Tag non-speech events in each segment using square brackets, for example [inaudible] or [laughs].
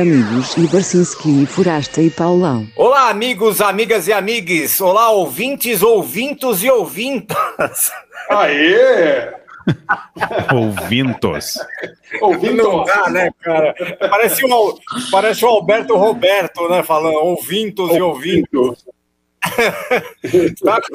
amigos e Barcinski, Forasta e Paulão. Olá, amigos, amigas e amigues. Olá, ouvintes, ouvintos e ouvintas. [laughs] Aê! [laughs] Ouvintos. Ouvintos. Não dá, né, cara? Parece o, parece o Alberto Roberto, né, falando ouvintos e ouvintos. Está... [laughs]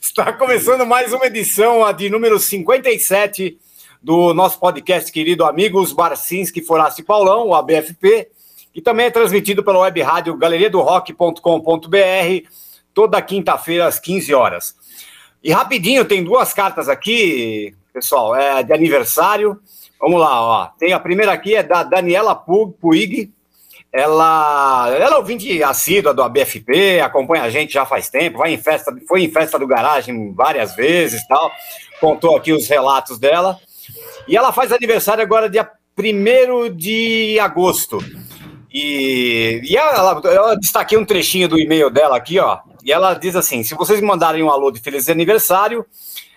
Está começando mais uma edição, a de número 57 do nosso podcast querido Amigos Barcinski, Foraste Paulão, o ABFP, que também é transmitido pela web rádio galeriadorock.com.br, toda quinta-feira às 15 horas. E rapidinho, tem duas cartas aqui, pessoal, é de aniversário. Vamos lá, ó. Tem a primeira aqui, é da Daniela Puig. Ela, ela é ouvinte assídua do ABFP, acompanha a gente já faz tempo, vai em festa, foi em festa do garagem várias vezes tal. Contou aqui os relatos dela. E ela faz aniversário agora, dia 1 de agosto. E, e ela, ela destaquei um trechinho do e-mail dela aqui, ó. E ela diz assim: se vocês me mandarem um alô de feliz aniversário,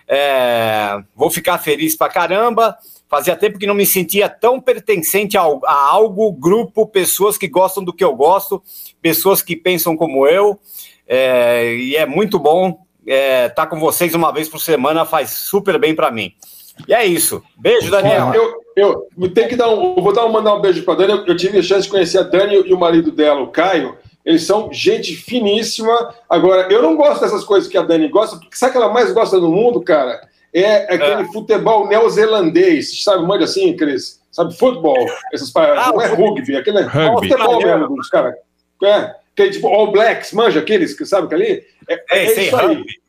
é, vou ficar feliz pra caramba. Fazia tempo que não me sentia tão pertencente a, a algo, grupo, pessoas que gostam do que eu gosto, pessoas que pensam como eu. É, e é muito bom estar é, tá com vocês uma vez por semana, faz super bem para mim. E é isso. Beijo, Daniel. Eu, eu, eu tenho que dar um. Eu vou dar, mandar um beijo para Dani. Eu, eu, tive a chance de conhecer a Dani e o marido dela, o Caio. Eles são gente finíssima. Agora, eu não gosto dessas coisas que a Dani gosta, porque sabe o que ela mais gosta no mundo, cara? É aquele é. futebol neozelandês. Sabe, mande assim, Cris? Sabe, futebol. Essas paradas. Ah, não é rugby, aquele é rugby. futebol mesmo dos caras. É. Que é tipo All Blacks, manja aqueles que sabe que ali? É, é, é isso aí. Rugby.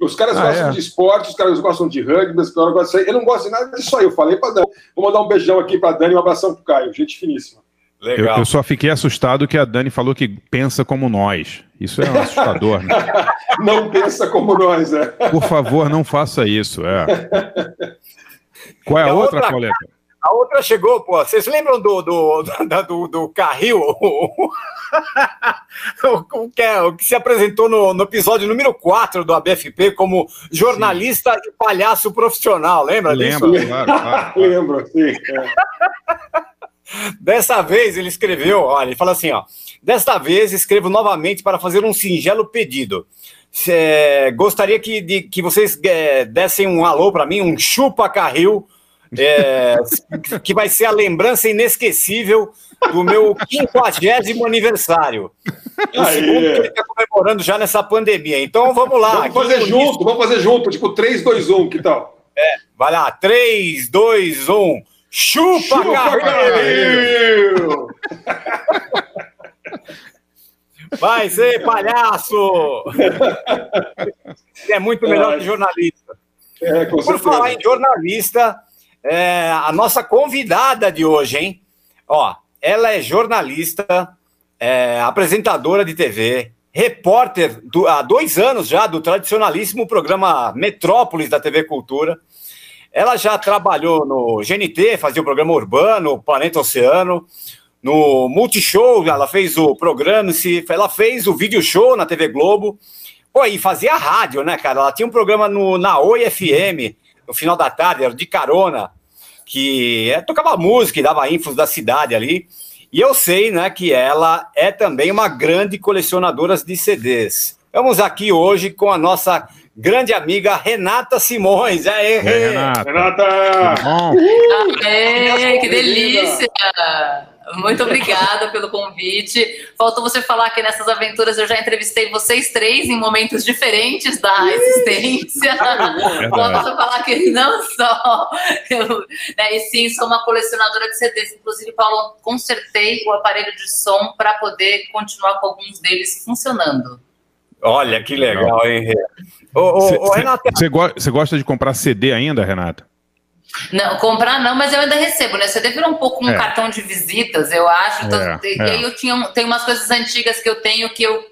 Os caras ah, gostam é? de esporte, os caras gostam de rugby, os caras gostam de... Eu não gosto de nada disso aí. Eu falei para Dani. Vou mandar um beijão aqui para Dani e um abração pro Caio. Gente finíssima. Legal. Eu, eu, só fiquei assustado que a Dani falou que pensa como nós. Isso é assustador. Né? [laughs] não pensa como nós, é. Por favor, não faça isso. É. [laughs] Qual é a, a outra, outra, Coleta? A outra chegou, pô. Vocês lembram do, do, [laughs] do, do, do carril? [laughs] o, que é, o que se apresentou no, no episódio número 4 do ABFP como jornalista sim. e palhaço profissional, lembra Lembro, disso? Claro, claro. [laughs] Lembro, sim. É. Dessa vez ele escreveu, olha, ele fala assim, ó. Desta vez escrevo novamente para fazer um singelo pedido. É, gostaria que, de, que vocês é, dessem um alô para mim, um chupa carril, é, que vai ser a lembrança inesquecível do meu quinquagésimo aniversário. O Aê. segundo que ele está comemorando já nessa pandemia. Então vamos lá. Vamos fazer junto, vamos fazer junto, tipo 3, 2, 1, que tal? É, vai lá, 3, 2, 1. Chupa, Chupa Carril! Vai ser palhaço! [laughs] é muito melhor que jornalista. É, Por falar em jornalista, é, a nossa convidada de hoje, hein? Ó, ela é jornalista, é, apresentadora de TV, repórter do, há dois anos já do tradicionalíssimo programa Metrópolis da TV Cultura. Ela já trabalhou no GNT, fazia o programa Urbano, Planeta Oceano, no Multishow, ela fez o programa, ela fez o vídeo show na TV Globo. Pô, e fazia rádio, né, cara? Ela tinha um programa no, na Oi FM, no final da tarde, era de carona, que é, tocava música e dava infos da cidade ali. E eu sei, né, que ela é também uma grande colecionadora de CDs. Vamos aqui hoje com a nossa grande amiga Renata Simões. Aê, Aê Renata! Renata! Aê, que delícia! Muito obrigada pelo convite. Faltou você falar que nessas aventuras eu já entrevistei vocês três em momentos diferentes da existência. [laughs] Faltou você falar que não só eu, né, e sim sou uma colecionadora de CDs. Inclusive, Paulo, consertei o aparelho de som para poder continuar com alguns deles funcionando. Olha que legal, hein? Você gosta de comprar CD ainda, Renata? Não, comprar não, mas eu ainda recebo, né? CD virou um pouco um é. cartão de visitas, eu acho. Então, é, e aí é. eu tinha, tem umas coisas antigas que eu tenho que eu,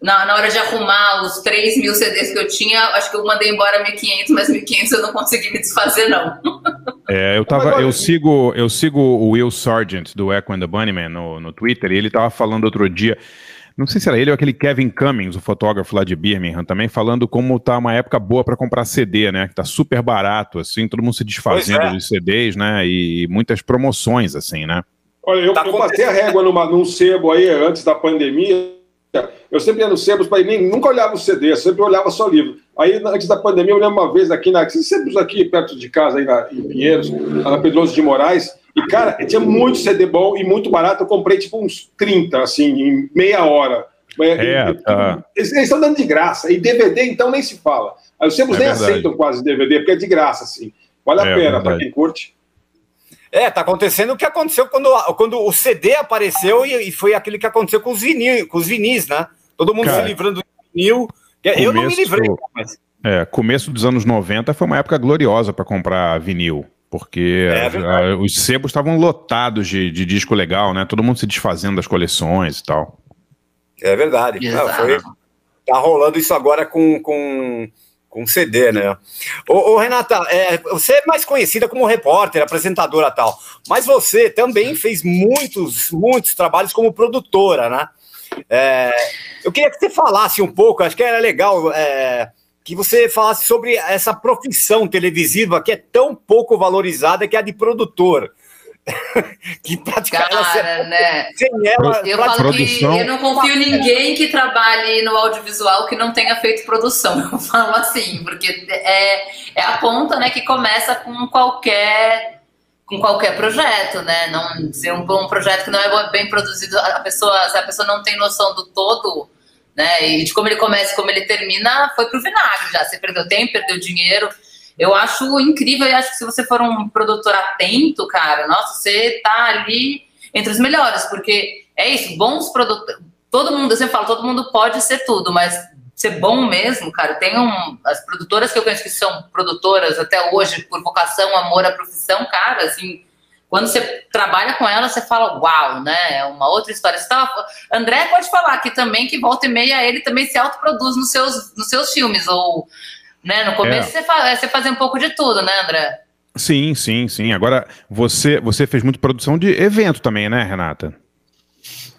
na, na hora de arrumar os 3 mil CDs que eu tinha, acho que eu mandei embora 1.500, mas 1.500 eu não consegui me desfazer, não. [laughs] É, eu tava, eu sigo, eu sigo o Will Sargent do Echo and the Bunnyman no, no Twitter, e ele tava falando outro dia Não sei se era ele ou aquele Kevin Cummings, o fotógrafo lá de Birmingham, também falando como tá uma época boa para comprar CD, né? Que tá super barato, assim, todo mundo se desfazendo é. dos CDs, né? E muitas promoções, assim, né? Olha, eu, Tá eu passei a régua numa, num sebo aí antes da pandemia. Eu sempre ia nos sebos, mas nem, nunca olhava o CD, eu sempre olhava só livro. Aí, antes da pandemia, eu lembro uma vez aqui, na, sebos aqui perto de casa, aí na, em Pinheiros, lá na Pedroso de Moraes, e, cara, tinha muito CD bom e muito barato. Eu comprei, tipo, uns 30, assim, em meia hora. É, E- tá. Eles eles estão dando de graça. E DVD, então, nem se fala. Aí os sebos É nem verdade. aceitam quase DVD, porque é de graça, assim. Vale a É pena, para quem curte. É, tá acontecendo o que aconteceu quando, quando o CD apareceu e, e foi aquele que aconteceu com os, vinil, com os vinis, né? Todo mundo Cara, se livrando do vinil. Eu não me começo- livrei, mas É, começo dos anos 90 foi uma época gloriosa para comprar vinil. Porque É os sebos estavam lotados de, de disco legal, né? Todo mundo se desfazendo das coleções e tal. é verdade. Não, foi- tá rolando isso agora com, com, com CD, né? Ô, ô, Renata, é, você é mais conhecida como repórter, apresentadora e tal, mas você também fez muitos, muitos trabalhos como produtora, né? É, eu queria que você falasse um pouco, acho que era legal é, que você falasse sobre essa profissão televisiva que é tão pouco valorizada, que é a de produtor. [laughs] que praticamente Cara, né? sem ela, Eu falo Produção. que eu não confio em ninguém que trabalhe no audiovisual que não tenha feito produção. [laughs] Eu falo assim, porque é, é a ponta, né, que começa com qualquer com qualquer projeto, né? Não ser um bom projeto que não é bem produzido, a pessoa, se a pessoa não tem noção do todo, né? E de como ele começa e como ele termina, foi pro vinagre já. Você perdeu tempo, perdeu dinheiro. Eu acho incrível e acho que se você for um produtor atento, cara, nossa, você tá ali entre os melhores, porque é isso, bons produtores. Todo mundo, eu sempre falo, todo mundo pode ser tudo, mas ser bom mesmo, cara, tem um. As produtoras que eu conheço que são produtoras até hoje, por vocação, amor à profissão, cara, assim. Quando você trabalha com ela, você fala, uau, né? É uma outra história. Você tava... André pode falar aqui também que volta e meia ele também se autoproduz nos seus, nos seus filmes. Ou, né, no começo você, fa... você fazia um pouco de tudo, né, André? Sim, sim, sim. Agora, você, você fez muito produção de evento também, né, Renata?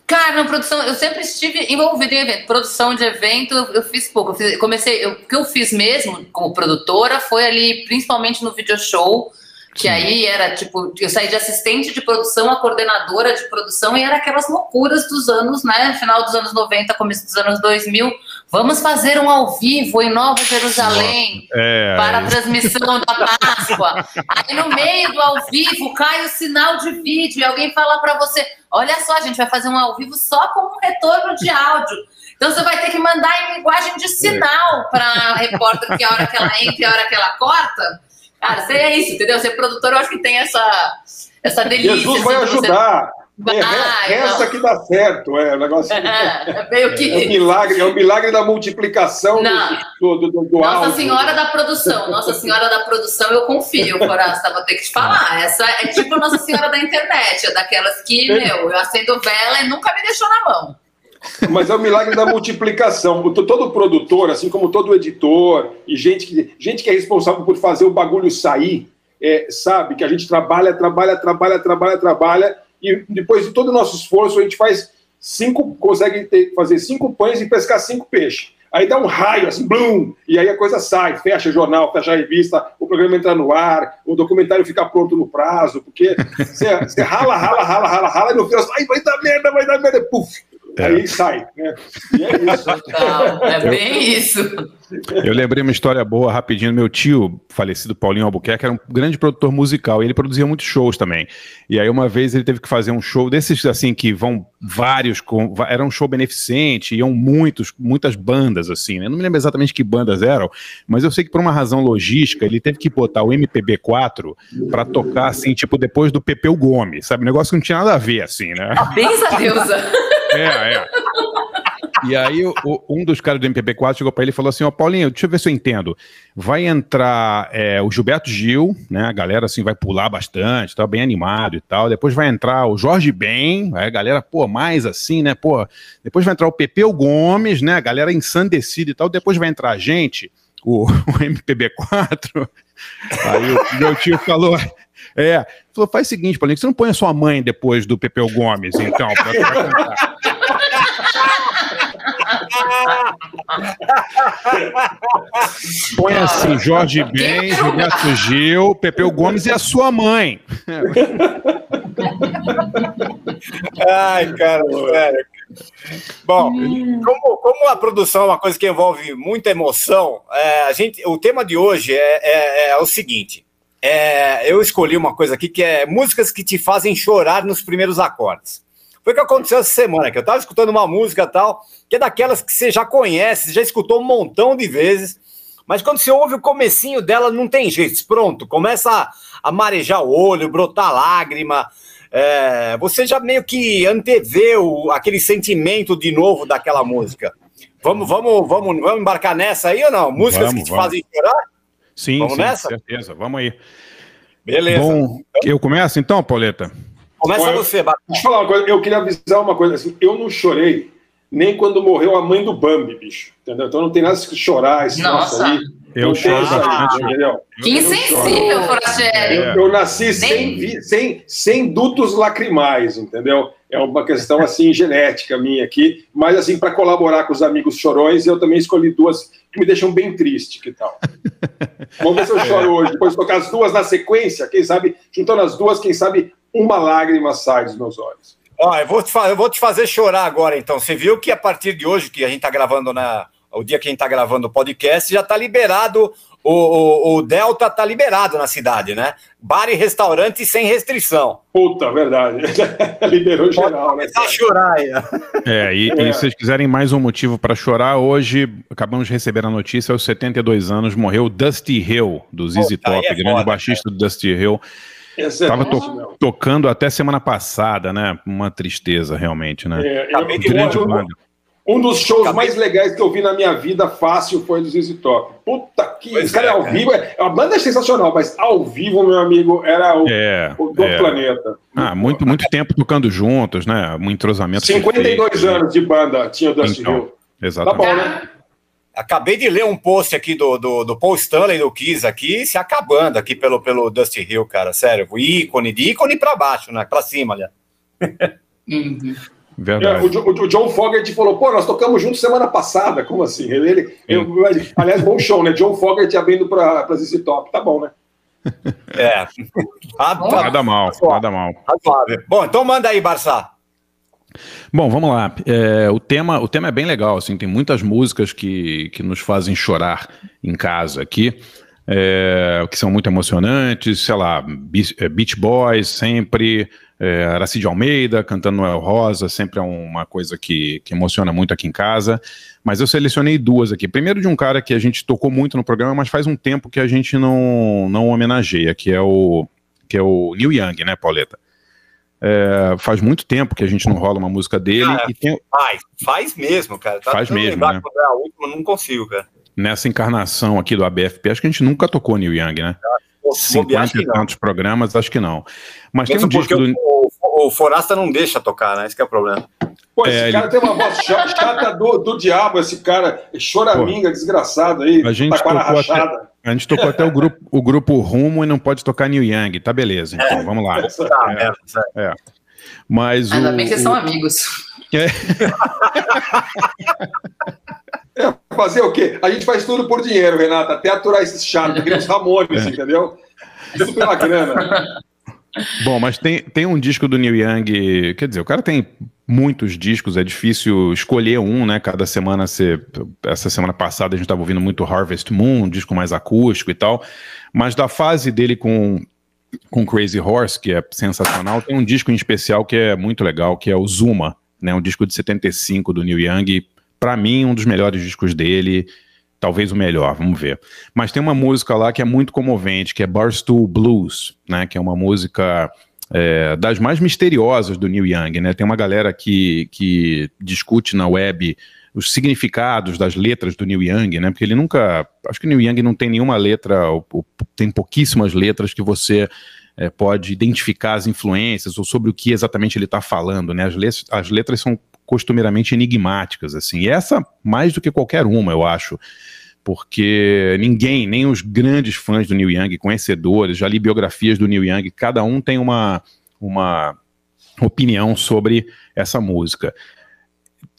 Cara, na produção, eu sempre estive envolvida em evento. Produção de evento, eu, eu fiz pouco. Eu fiz- comecei, eu- o que eu fiz mesmo como produtora foi ali, principalmente no video show, que aí era tipo, eu saí de assistente de produção a coordenadora de produção e era aquelas loucuras dos anos, né? Final dos anos 90, começo dos anos 2000. Vamos fazer um ao vivo em Nova Jerusalém É. para a transmissão da Páscoa. Aí no meio do ao vivo cai o sinal de vídeo e alguém fala para você: olha só, a gente vai fazer um ao vivo só com um retorno de áudio. Então você vai ter que mandar em linguagem de sinal para a repórter, que a hora que ela entra e a hora que ela corta. Cara, você é isso, entendeu? Ser produtor, eu acho que tem essa, essa delícia. Jesus vai assim, você- ajudar. Vai, É, resta não. que dá certo. É, o negócio É, é meio que. É o milagre, é o milagre da multiplicação Não. do, do, do, do Nossa áudio. Senhora da Produção, Nossa Senhora da Produção, eu confio, Forasta, vou ter que te falar. Essa é tipo Nossa Senhora da Internet, é daquelas que, meu, eu acendo vela e nunca me deixou na mão. Mas é o milagre da multiplicação. Todo produtor, assim como todo editor e gente que, gente que é responsável por fazer o bagulho sair, é, sabe que a gente trabalha, trabalha, trabalha, trabalha, trabalha, e depois de todo o nosso esforço, a gente faz cinco, consegue ter- fazer cinco pães e pescar cinco peixes. Aí dá um raio, assim, blum, e aí a coisa sai, fecha jornal, fecha revista, o programa entra no ar, o documentário fica pronto no prazo, porque você, rala, rala, rala, rala, rala, e no final, ai, vai dar merda, vai dar merda, puf, aí sai, né? E é isso. Não, é bem isso. Eu lembrei uma história boa rapidinho. Meu tio, falecido Paulinho Albuquerque, era um grande produtor musical e ele produzia muitos shows também. E aí, uma vez, ele teve que fazer um show desses assim que vão vários. Com, era um show beneficente, iam muitos, muitas bandas, assim, né? Não me lembro exatamente que bandas eram, mas eu sei que por uma razão logística, ele teve que botar o MPB4 para tocar, assim, tipo, depois do Pepeu Gomes, sabe? Um negócio que não tinha nada a ver, assim, né? Benza deusa. É, é. E aí o- um dos caras do MPB4 chegou pra ele e falou assim, ó, Paulinho, deixa eu ver se eu entendo. Vai entrar é, o Gilberto Gil, né? A galera assim vai pular bastante, tá bem animado e tal. Depois vai entrar o Jorge Ben, aí a galera, pô, mais assim, né? Pô, depois vai entrar o Pepeu Gomes, né? A galera ensandecida e tal. Depois vai entrar a gente, o, [laughs] o MPB4. Aí o meu tio falou, é, falou, faz o seguinte, Paulinho, você não põe a sua mãe depois do Pepeu Gomes, então, pra, pra cantar. Põe assim, Jorge Ben, Gilberto Gil, Pepeu Gomes e a sua mãe. Ai, cara, sério. Bom, como, como, a produção é uma coisa que envolve muita emoção, é, a gente, o tema de hoje é, é, é o seguinte: é, eu escolhi uma coisa aqui que é músicas que te fazem chorar nos primeiros acordes. Foi o que aconteceu essa semana, que eu estava escutando uma música tal, que é daquelas que você já conhece, já escutou um montão de vezes, mas quando você ouve o comecinho dela, não tem jeito, pronto, começa a, a marejar o olho, brotar lágrima, é, você já meio que anteveu aquele sentimento de novo daquela música. Vamos, vamos, vamos, vamos embarcar nessa aí ou não? Músicas Vamos, que te vamos. fazem chorar? Sim, Vamos sim, nessa? certeza. Vamos aí. Beleza. Bom, eu começo então, Pauleta? Começa Olha, você, Bata. Deixa eu falar uma coisa, eu queria avisar uma coisa assim, eu não chorei nem quando morreu a mãe do Bambi, bicho. Entendeu? Então não tem nada de chorar, esse Nossa. aí. Eu choro bastante. entendeu? Que insensível, Forasteri. Eu, eu nasci sem, sem, sem dutos lacrimais, entendeu? É uma questão assim genética minha aqui, mas assim para colaborar com os amigos chorões, eu também escolhi duas que me deixam bem triste, que tal? [laughs] Vamos ver se eu choro hoje, depois de tocar as duas na sequência, quem sabe juntando as duas, quem sabe uma lágrima sai dos meus olhos. Ó, eu vou, te eu vou te fazer chorar agora, então. Você viu que a partir de hoje, que a gente tá gravando na. O dia que a gente tá gravando o podcast, já tá liberado. O, o, o Delta tá liberado na cidade, né? Bar e restaurante sem restrição. Puta, verdade. [laughs] Liberou geral, né? Começar a chorar aí. É, e, e se vocês quiserem mais um motivo para chorar, hoje acabamos de receber a notícia, aos 72 anos morreu o Dusty Hill, do ZZ Top, é grande foda, baixista do Dusty Hill. Esse Tava é to- tocando até semana passada, né? Uma tristeza, realmente, né? É, eu- de Grande um, um dos shows Acabei- mais legais que eu vi na minha vida fácil foi do ZZ Top. Puta que. Pois Esse cara é, ao cara. vivo. É, a banda é sensacional, mas ao vivo, meu amigo, era o, É, o do é. planeta. Ah, muito, muito tempo tocando juntos, né? Um entrosamento 52 perfeito. anos de banda tinha o Dusty Então, Hill. Tá Exatamente. bom, né? Acabei de ler um post aqui do, do, do Paul Stanley do Kiss aqui, se acabando aqui pelo, pelo Dusty Hill, cara. Sério, o ícone, de ícone pra baixo, né? Pra cima, ali. Uhum. É, Verdade. o, Jo- o John Fogerty falou, pô, nós tocamos juntos semana passada. Como assim? Ele, ele- eu- aliás, bom show, né? John Fogerty abrindo pra, pra ZZ Top. Tá bom, né? É. [laughs] Tá Nada mal, nada mal. razoável. Bom, então manda aí, Barça. Bom, vamos lá. É, o, tema, o tema é bem legal, assim, tem muitas músicas que, que nos fazem chorar em casa aqui, é, que são muito emocionantes, sei lá, é, Beach Boys sempre, é, Aracide Almeida cantando Noel Rosa, sempre é uma coisa que, que emociona muito aqui em casa, mas eu selecionei duas aqui. Primeiro de um cara que a gente tocou muito no programa, mas faz um tempo que a gente não, não homenageia, que é o, que é o Neil Young, né, Pauleta? É, faz muito tempo que a gente não rola uma música dele Cara, e tem, Faz, faz mesmo, cara. Tá Faz mesmo, né? é a última, não consigo, cara. nessa encarnação aqui do ABFP, acho que a gente nunca tocou Neil Young, né? Acho 50 que e não. tantos programas, acho que não. Mas Mesmo tem um disco do. o, o, o Forasta não deixa tocar, né? Esse que é o problema. Pô, É, esse ele- cara tem uma voz cha- chata do, do diabo, esse cara. Choraminga, desgraçado aí. A gente taquara tocou até- rachada. A gente tocou até o grupo, o grupo Rumo e não pode tocar Neil Young. Tá beleza, então, vamos lá. Tá, É. é, sério. Mas o. Ainda bem que vocês o- são amigos. [laughs] Fazer o quê? A gente faz tudo por dinheiro, Renata, até aturar esses chatos, que nem os Ramones, É. entendeu? Tudo pela grana. Bom, mas tem, tem um disco do Neil Young. Quer dizer, o cara tem muitos discos, é difícil escolher um, né? Cada semana você. Essa semana passada a gente estava ouvindo muito Harvest Moon, um disco mais acústico e tal. Mas da fase dele com, com Crazy Horse, que é sensacional, tem um disco em especial que é muito legal, que é o Zuma, né? Um disco de 75 do Neil Young. Pra mim, um dos melhores discos dele. Talvez o melhor, vamos ver. Mas tem uma música lá que é muito comovente, que é Barstool Blues, né? Que é uma música é, das mais misteriosas do Neil Young, né? Tem uma galera que, que discute na web os significados das letras do Neil Young, né? Porque ele nunca. Acho que o Neil Young não tem nenhuma letra, ou- ou tem pouquíssimas letras que você é, pode identificar as influências ou sobre o que exatamente ele está falando, né? As, let- as letras são costumeiramente enigmáticas, assim. E essa, mais do que qualquer uma, eu acho porque ninguém, nem os grandes fãs do Neil Young, conhecedores, já li biografias do Neil Young, cada um tem uma, uma opinião sobre essa música.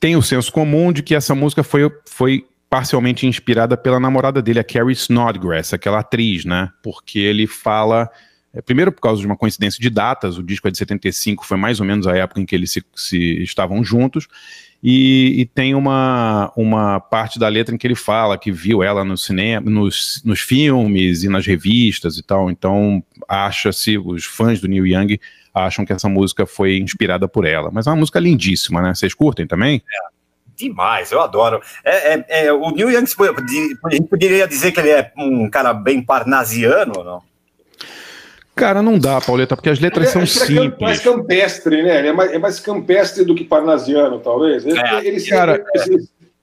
tem o senso comum de que essa música foi, foi parcialmente inspirada pela namorada dele, a Carrie Snodgrass, aquela atriz, né? Porque ele fala. É, primeiro, por causa de uma coincidência de datas, o disco é de 75, foi mais ou menos a época em que eles se, se estavam juntos. E, e, tem uma, uma parte da letra em que ele fala que viu ela no cinema, nos, nos filmes e nas revistas e tal. Então, acha-se, os fãs do Neil Young acham que essa música foi inspirada por ela. Mas é uma música lindíssima, né? Vocês curtem também? É. Demais, eu adoro. É, é, é, o Neil Young, a gente poderia dizer que ele é um cara bem parnasiano não? Cara, não dá, Pauleta, porque as letras são simples. É mais campestre, né? Ele é mais, é mais campestre do que parnasiano, talvez. Ele, é. ele cara,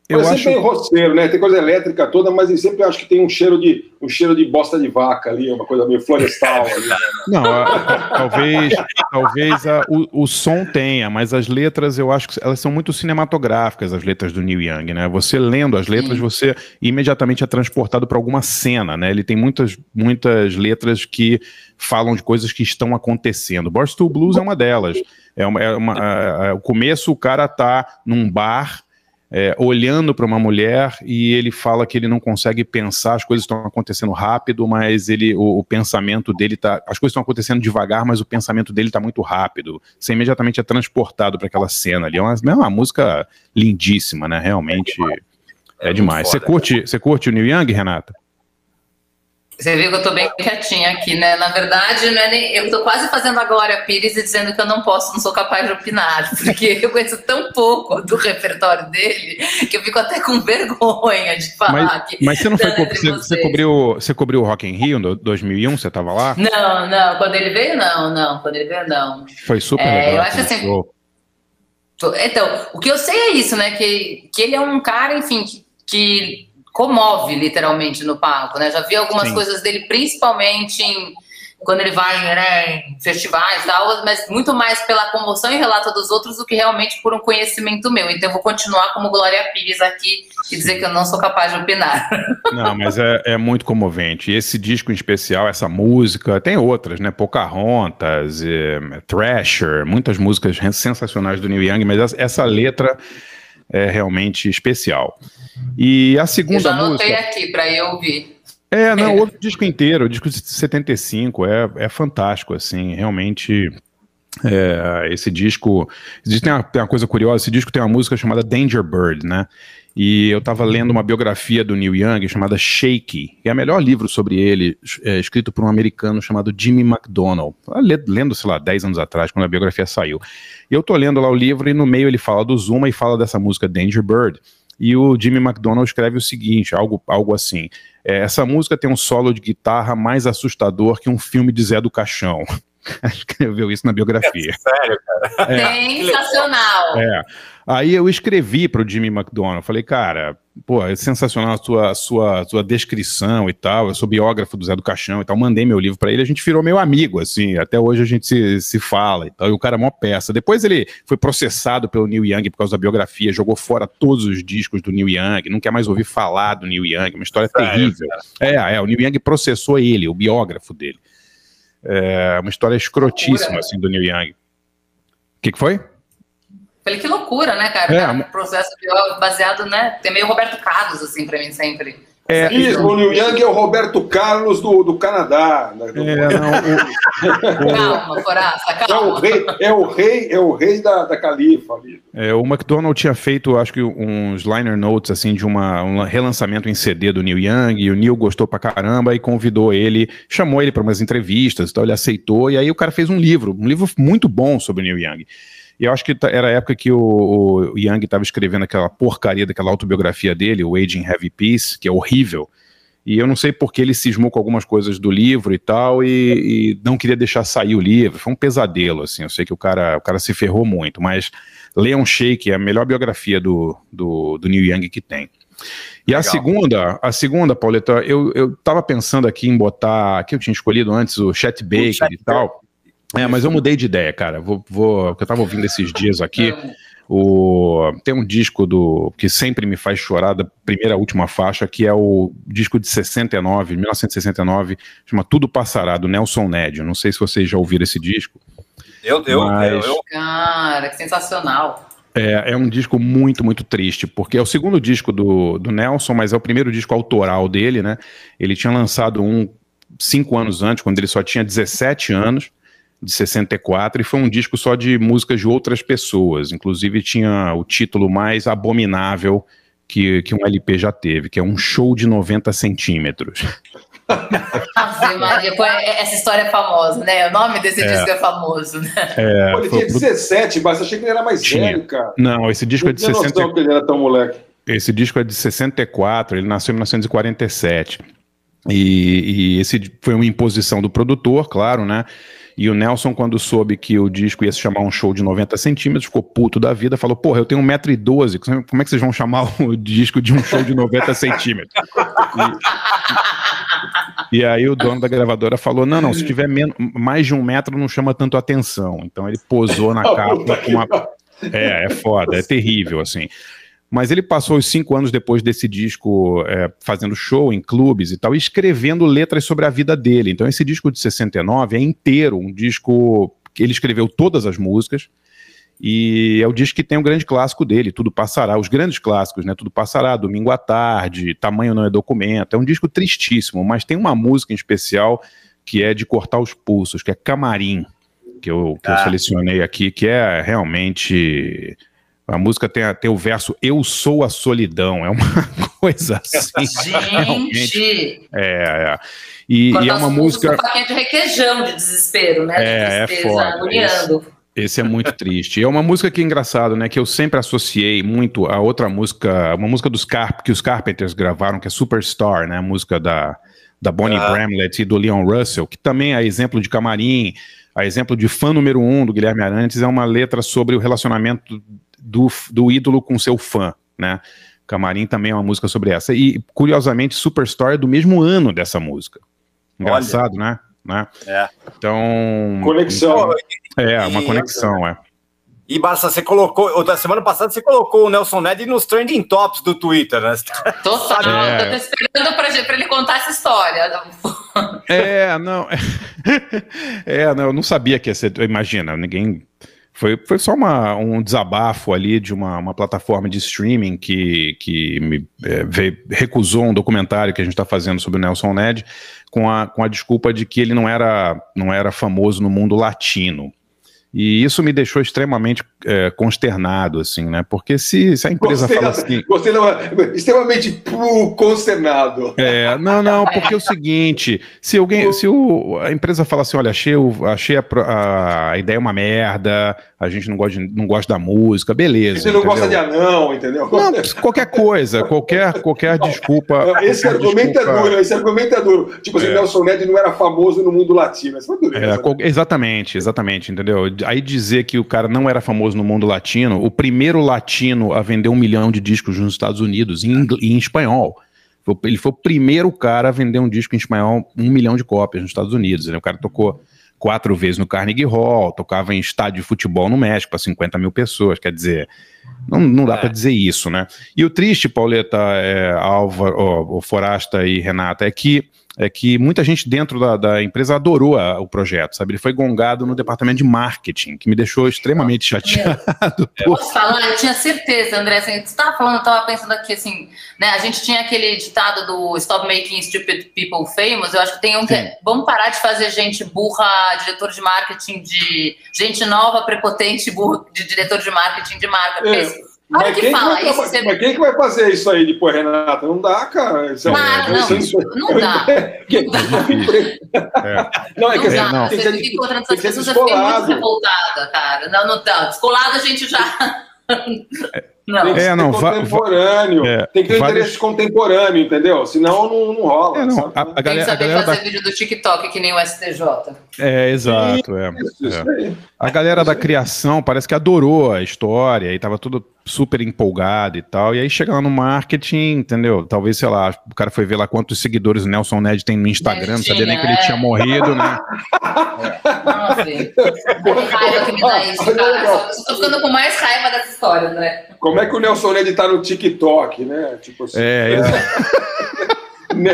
eu Mas acho... sempre tem roceiro, né? Tem coisa elétrica toda, mas ele sempre acho que tem um cheiro de um cheiro de bosta de vaca ali, uma coisa meio florestal. ali. Não, a, a, talvez, talvez a, o, o som tenha, mas as letras eu acho que elas são muito cinematográficas, as letras do Neil Young, né? Você lendo as letras, Sim. você imediatamente é transportado para alguma cena, né? Ele tem muitas, muitas letras que falam de coisas que estão acontecendo. Boris to Blues é uma delas. É uma, é uma é, é, o começo, o cara tá num bar é, olhando para uma mulher e ele fala que ele não consegue pensar, as coisas estão acontecendo rápido, mas ele, o, o pensamento dele tá, as coisas estão acontecendo devagar, mas o pensamento dele está muito rápido. Você imediatamente é transportado para aquela cena ali. É uma, é uma música lindíssima, né? Realmente é demais. Você curte, você curte o Neil Young, Renata? Você viu que eu tô bem quietinha aqui, né? Na verdade, é nem... eu tô quase fazendo a Glória Pires e dizendo que eu não posso, não sou capaz de opinar, [laughs] porque eu conheço tão pouco do repertório dele que eu fico até com vergonha de falar. Mas, que, mas você não foi. Você, você, cobriu, você cobriu o Rock in Rio em 2001? Você tava lá? Não, não. Quando ele veio, não, não. Quando ele veio, não. Foi super é, legal. Eu acho assim. Então, o que eu sei é isso, né? Que, que ele é um cara, enfim, que, que comove literalmente no palco, né? Já vi algumas Sim. coisas dele, principalmente em, quando ele vai né, em festivais e tal, mas muito mais pela comoção e relato dos outros do que realmente por um conhecimento meu. Então eu vou continuar como Glória Pires aqui e dizer que eu não sou capaz de opinar. [laughs] Não, mas é, é muito comovente. E esse disco em especial, essa música, tem outras, né? Pocahontas, é, Thrasher, muitas músicas sensacionais do Neil Young, mas essa, essa letra é realmente especial. E a segunda eu já anotei música. aqui para eu ouvir. É, não, [laughs] outro disco inteiro, o disco de 75, é, é fantástico, assim, realmente. É, esse disco. Tem uma, tem uma coisa curiosa: esse disco tem uma música chamada Danger Bird, né? E eu estava lendo uma biografia do Neil Young chamada Shaky, que é o melhor livro sobre ele, é, escrito por um americano chamado Jimmy McDonald. Lendo, sei lá, 10 anos atrás, quando a biografia saiu. E eu tô lendo lá o livro e no meio ele fala do Zuma e fala dessa música Danger Bird. E o Jimmy McDonald escreve o seguinte, algo, algo assim. É, essa música tem um solo de guitarra mais assustador que um filme de Zé do Caixão. [laughs] [laughs] Escreveu isso na biografia. É, sério, cara? [laughs] É. Sensacional. É. Aí eu escrevi para o Jimmy McDonald, falei, cara, pô, é sensacional a sua, sua, sua descrição e tal, eu sou biógrafo do Zé do Caixão e tal, mandei meu livro para ele, a gente virou meu amigo, assim, até hoje a gente se, se fala e tal, e o cara é mó peça. Depois ele foi processado pelo Neil Young por causa da biografia, jogou fora todos os discos do Neil Young, não quer mais ouvir falar do Neil Young, uma história Sério, terrível. É, é, o Neil Young processou ele, o biógrafo dele. É uma história escrotíssima, assim, do Neil Young. O que, que foi? Falei, que loucura, né, cara? É, um processo baseado, né? Tem meio Roberto Carlos, assim, pra mim, sempre. É, Isso, o Neil Young é o Roberto Carlos do, do Canadá. Né? Do... É, não, o, [laughs] calma, Foraça, calma. É o rei, é o rei, é o rei da, da Califa ali. É, o McDonald tinha feito, acho que, uns liner notes assim, de uma, um relançamento em CD do Neil Young, e o Neil gostou pra caramba e convidou ele, chamou ele para umas entrevistas, então ele aceitou, e aí o cara fez um livro, um livro muito bom sobre o Neil Young. E eu acho que era a época que o, o Young estava escrevendo aquela porcaria daquela autobiografia dele, o Aging Heavy Peace, que é horrível. E eu não sei porque ele cismou com algumas coisas do livro e tal, e, e, não queria deixar sair o livro. Foi um pesadelo, assim. Eu sei que o cara, o cara se ferrou muito, mas Leon Shake é a melhor biografia do, do, do Neil Young que tem. E Legal. a segunda, a segunda, Pauleta, eu, eu tava pensando aqui em botar, que eu tinha escolhido antes, o Chet Baker e tal. É, mas eu mudei de ideia, cara. Vou, vou, eu tava ouvindo esses dias aqui. O, tem um disco do que sempre me faz chorar, da primeira última faixa, que é o disco de 69, 1969, chama Tudo Passará, do Nelson Ned. Não sei se vocês já ouviram esse disco. Eu, eu, mas... eu, eu. Cara, que sensacional. É, é um disco muito, muito triste, porque é o segundo disco do, do Nelson, mas é o primeiro disco autoral dele, né? Ele tinha lançado um cinco anos antes, quando ele só tinha 17 anos, de 64, e foi um disco só de músicas de outras pessoas. Inclusive tinha o título mais abominável que, que um LP já teve, que é um show de 90 centímetros. Ave Maria, pô, é- essa história é famosa, né? O nome desse É. disco é famoso, né? É, Pô, ele foi tinha pro- 17, mas achei que ele era mais Tinha. velho, cara. Não, esse disco Não é de tinha 60, noção que ele era tão moleque. Esse disco é de 64, ele nasceu em 1947. E, e esse foi uma imposição do produtor, claro, né? E o Nelson, quando soube que o disco ia se chamar um show de 90 centímetros, ficou puto da vida, falou: Porra, eu tenho 1,12m, como é que vocês vão chamar o disco de um show de 90 centímetros? E, e aí o dono da gravadora falou: Não, não, se tiver men- mais de um metro não chama tanto atenção. Então ele posou na Ah, [laughs] capa com uma, é, é foda, é terrível, assim. Mas ele passou os cinco anos depois desse disco é, fazendo show em clubes e tal, e escrevendo letras sobre a vida dele. Então, esse disco de 69 é inteiro, um disco que ele escreveu todas as músicas, e é o disco que tem o grande clássico dele, Tudo Passará, os grandes clássicos, né? Tudo Passará, Domingo à Tarde, Tamanho Não é Documento. É um disco tristíssimo, mas tem uma música em especial que é de cortar os pulsos, que é Camarim, que eu, que eu Ah. selecionei aqui, que é realmente. A música tem, tem o verso Eu sou a solidão. É uma [laughs] coisa assim. Gente! É, é. E, e é uma música. faquinha de requeijão, de desespero, né? É, é de tristeza, foda, agoniando. Esse é muito triste. É uma música que é engraçado, né? Que eu sempre associei muito a outra música, uma música dos Carp, que os Carpenters gravaram, que é Superstar, né? A música da, da Bonnie Ah. Bramlett e do Leon Russell, que também é exemplo de camarim, a exemplo de fã número um do Guilherme Arantes, é uma letra sobre o relacionamento do, do ídolo com seu fã, né? Camarim também é uma música sobre essa. E, curiosamente, Superstar é do mesmo ano dessa música. Engraçado, né? né? É. Então. Conexão. É, uma E- conexão, é. E Barça, você colocou, outra semana passada você colocou o Nelson Ned nos trending tops do Twitter, né? Total, É. tô esperando pra, pra ele contar essa história. É, não. [laughs] É, não, eu não sabia que ia ser. Imagina, ninguém. Foi, foi só uma, um desabafo ali de uma, uma plataforma de streaming que, que me é, veio- recusou um documentário que a gente está fazendo sobre o Nelson Ned com a, com a desculpa de que ele não era, não era famoso no mundo latino. E isso me deixou extremamente é, consternado, assim, né? Porque se, se a empresa fala da- assim. da- extremamente pu- consternado. É, não, não, porque é o seguinte, se alguém, se o, a empresa fala assim, olha, achei, o- achei a, a, ideia uma merda, a gente não gosta, de- não gosta da música, beleza. Você não gosta de entendeu? anão, entendeu? Não, qualquer coisa, qualquer, qualquer desculpa. Esse qualquer argumento desculpa- é duro, esse argumento é duro. Tipo assim, É. Nelson Ned não era famoso no mundo latino. Isso foi dureza. É, né? exatamente, exatamente, entendeu? Aí dizer que o cara não era famoso no mundo latino, o primeiro latino a vender um milhão de discos nos Estados Unidos em, em espanhol. Ele foi o primeiro cara a vender um disco em espanhol, um milhão de cópias nos Estados Unidos. né? O cara tocou quatro vezes no Carnegie Hall, tocava em estádio de futebol no México para 50 mil pessoas. Quer dizer, não, não dá É. pra dizer isso, né? E o triste, Pauleta, é, Álvaro, ó, o Forasta e Renata, é que é que muita gente dentro da, da empresa adorou a- o projeto, sabe? Ele foi gongado no departamento de marketing, que me deixou extremamente chateado. [laughs] por- Posso falar? Eu tinha certeza, André. Assim, você estava falando, eu estava pensando aqui, assim, né? A gente tinha aquele ditado do Stop Making Stupid People Famous. Eu acho que tem um que é, vamos parar de fazer gente burra, diretor de marketing de. gente nova, prepotente, burro, de diretor de marketing de marca. Porque É, esse- hora Mas que quem, que fala vai isso, você. mas quem que vai fazer isso aí depois, Renata? Não dá, cara. Isso é Claro, isso é- não, isso é- [laughs] não dá. [laughs] Que- É. Não, é Não que dá. não. que Você fica encontrando que essas pessoas, eu fiquei muito revoltada, cara. Não, não dá. Descolado a gente já. [laughs] Não. Tem que É, ser não, va- contemporâneo. va- é, tem que ter vários- interesse contemporâneo, entendeu? Senão não, não rola. É, não, a, a Tem que galera, a saber galera fazer da, vídeo do TikTok, que nem o STJ. é, exato, é, Isso, isso é. A galera da criação parece que adorou a história e tava tudo super empolgado e tal. E aí chega lá no marketing, entendeu? Talvez, sei lá, o cara foi ver lá quantos seguidores o Nelson Ned tem no Instagram, não sabia nem que ele Tinha, tinha morrido, né? Nossa, raiva que me dá isso, tô ficando com mais raiva dessa história, André. Como é que o Nelson Ned tá no TikTok, né? Tipo assim. É, exato. [laughs] né?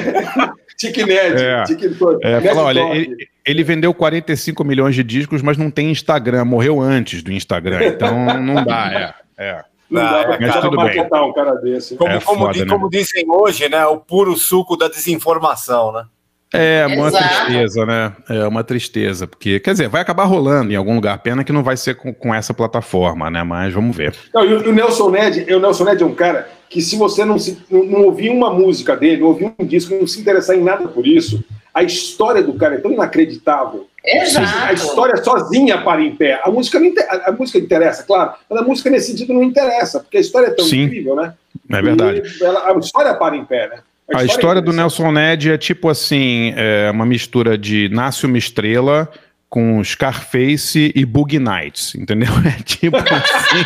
TikNet. É. TikTok. É, fala, olha, ele, ele vendeu 45 milhões de discos, mas não tem Instagram, morreu antes do Instagram, então não dá, é. É. Não Ah, dá é, pra mas cara tudo bem. maquetar um cara desse. Como, É como foda, di- né? dizem hoje, né? O puro suco da desinformação, né? É, uma Exato. tristeza, né? É uma tristeza, porque, quer dizer, vai acabar rolando em algum lugar. Pena que não vai ser com, com essa plataforma, né? Mas vamos ver. Não, e o, o Nelson Ned, o Nelson Ned é um cara que se você não, se, não, não ouvir uma música dele, não ouvir um disco, não se interessar em nada por isso, a história do cara é tão inacreditável. A Exato. história sozinha para em pé. A música, não inter- a, a música interessa, claro, mas a música nesse sentido não interessa, porque a história é tão Sim. incrível, né? É verdade. Ela- a história para em pé, né? A história é do Nelson Ned é tipo assim, é uma mistura de Nasce uma Estrela com Scarface e Boogie Nights, entendeu? [laughs] É tipo assim.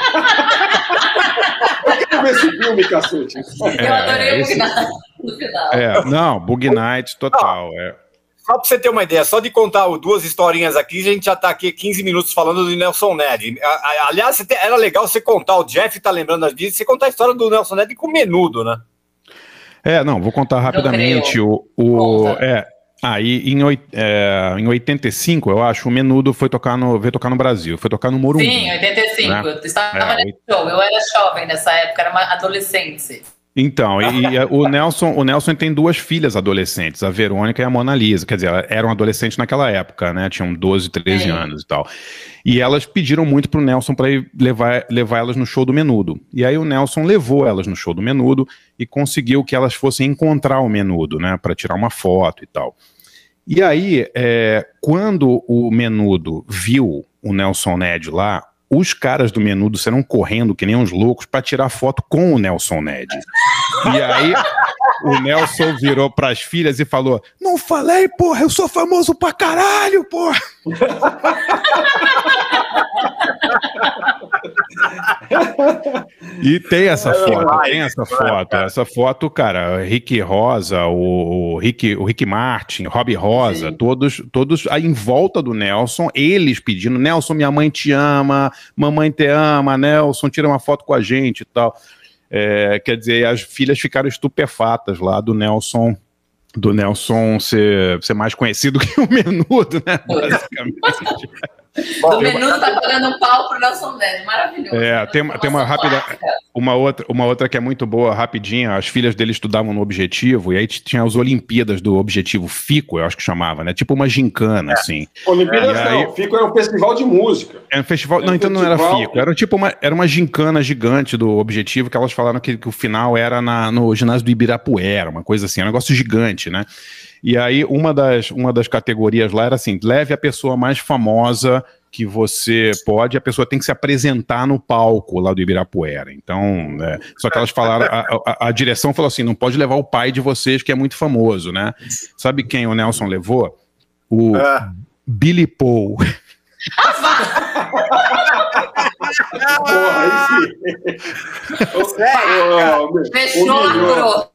Eu quero ver esse filme, cacete. Eu adorei é, o esse- final. No final. É, não, Boogie Nights total. É. Só pra você ter uma ideia, só de contar duas historinhas aqui, a gente já tá aqui 15 minutos falando do Nelson Ned. Aliás, era legal você contar, o Jeff tá lembrando disso, você contar a história do Nelson Ned com menudo, né? É, não, vou contar rapidamente. O, o, é, aí em, oit- é, em 85, eu acho, o Menudo foi tocar no, veio tocar no Brasil, foi tocar no Morumbi. Sim, 85. Né? Eu estava É, nesse show. Eu era jovem nessa época, era uma adolescente. Então, e, e, é, o Nelson, o Nelson tem duas filhas adolescentes, a Verônica e a Mona Lisa. Quer dizer, elas eram adolescentes naquela época, né? Tinham 12, 13 Sim. anos e tal. E elas pediram muito pro Nelson para levar, levar elas no show do Menudo. E aí o Nelson levou elas no show do Menudo e conseguiu que elas fossem encontrar o Menudo, né? Para tirar uma foto e tal. E aí, é, quando o Menudo viu o Nelson Ned lá, os caras do Menudo saíram correndo que nem uns loucos para tirar foto com o Nelson Ned. E aí o Nelson virou pras filhas e falou: Não falei, porra, eu sou famoso pra caralho, porra. E tem essa foto, tem essa foto. Essa foto, cara, Rick Rosa, o, o Rick, o Rick Martin, Robbie Rosa, Sim. todos, todos aí em volta do Nelson, eles pedindo, Nelson, minha mãe te ama, mamãe te ama, Nelson, tira uma foto com a gente e tal. É, quer dizer, as filhas ficaram estupefatas lá do Nelson, do Nelson ser, ser mais conhecido [laughs] que o Menudo, né? Basicamente. Do Menudo tá pagando um pau pro Nelson Ned. Maravilhoso. É, tem uma- tem uma rápida- Clássica. Uma outra, uma outra que é muito boa, rapidinha, as filhas dele estudavam no Objetivo, e aí tinha as Olimpíadas do Objetivo FICO, eu acho que chamava, né? Tipo uma gincana, assim. Olimpíadas É, aí- não, Fico é um festival de música. Era um festival. É não, um então não era festival. FICO. Era tipo uma, era uma gincana gigante do Objetivo, que elas falaram que, que o final era na, no ginásio do Ibirapuera, uma coisa assim, um negócio gigante, né? E aí, uma das, uma das categorias lá era assim: leve a pessoa mais famosa que você pode, a pessoa tem que se apresentar no palco lá do Ibirapuera. Então, é, só que elas falaram, a, a- a direção falou assim: não pode levar o pai de vocês, que é muito famoso, né? Sabe quem o Nelson levou? O Ah. Billy Paul. Porra, aí sim. Fechou, lacrou.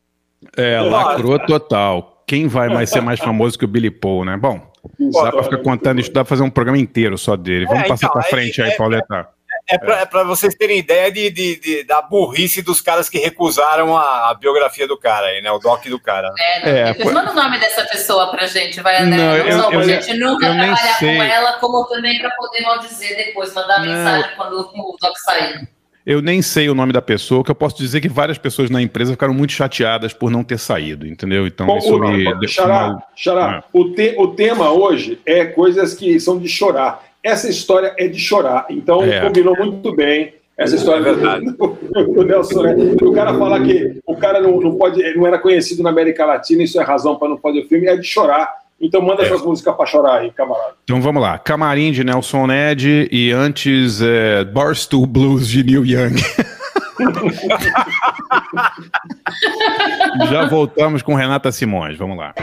É, lacrou total. Quem vai mais ser mais famoso que o Billy Paul, né? Bom, Isso, dá pra ficar contando isso, dá pra fazer um programa inteiro só dele. Vamos É, passar então, pra é- frente aí, é- Pauleta. É pra, é pra vocês terem ideia de, de- de- da burrice dos caras que recusaram a, a biografia do cara aí, né? O doc do cara. É, É, depois foi- manda o nome dessa pessoa pra gente, vai, né? Não, eu- eu nem- gente nunca eu trabalhar com ela, como também pra poder mal dizer depois, mandar Não. mensagem quando o doc sair. Eu nem sei o nome da pessoa, que eu posso dizer que várias pessoas na empresa ficaram muito chateadas por não ter saído, entendeu? Então Bom, isso o, me deixou Xará, mal. Xará, Ah. o, te- o tema hoje é coisas que são de chorar. Essa história é de chorar. Então, É. combinou muito bem essa história É verdade. do, do Nelson. Né? O cara falar que o cara não, não, pode, não era conhecido na América Latina, isso é razão para não fazer o filme, é de chorar. Então, manda É. essas músicas para chorar aí, camarada. Então vamos lá. Camarim de Nelson Ned e antes é, Barstool Blues de Neil Young. [laughs] Já voltamos com Renata Simões. Vamos lá.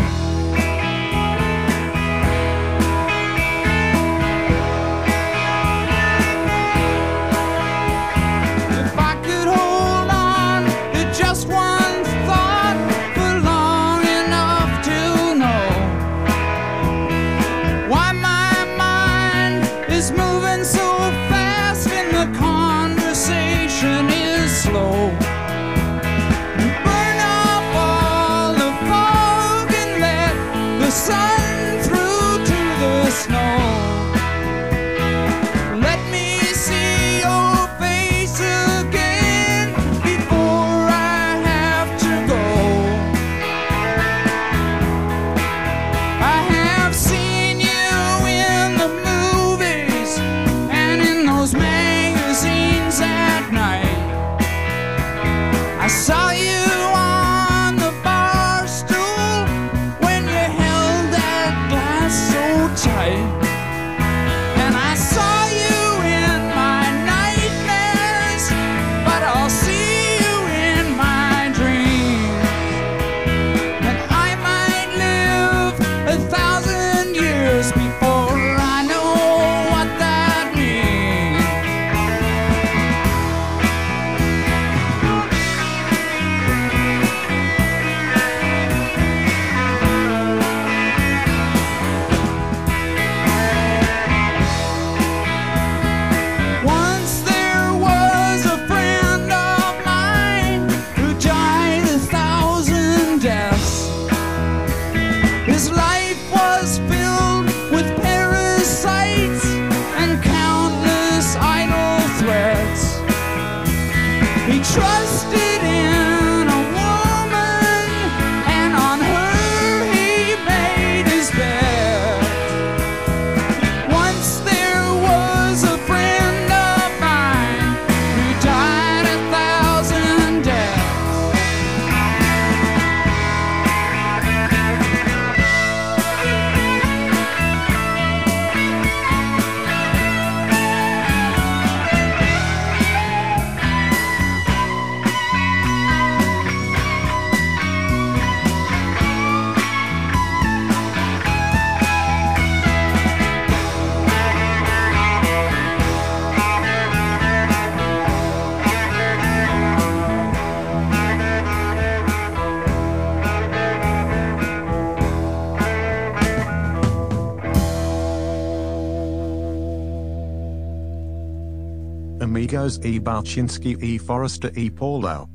E. Balchinski e. Forrester e. Paulo.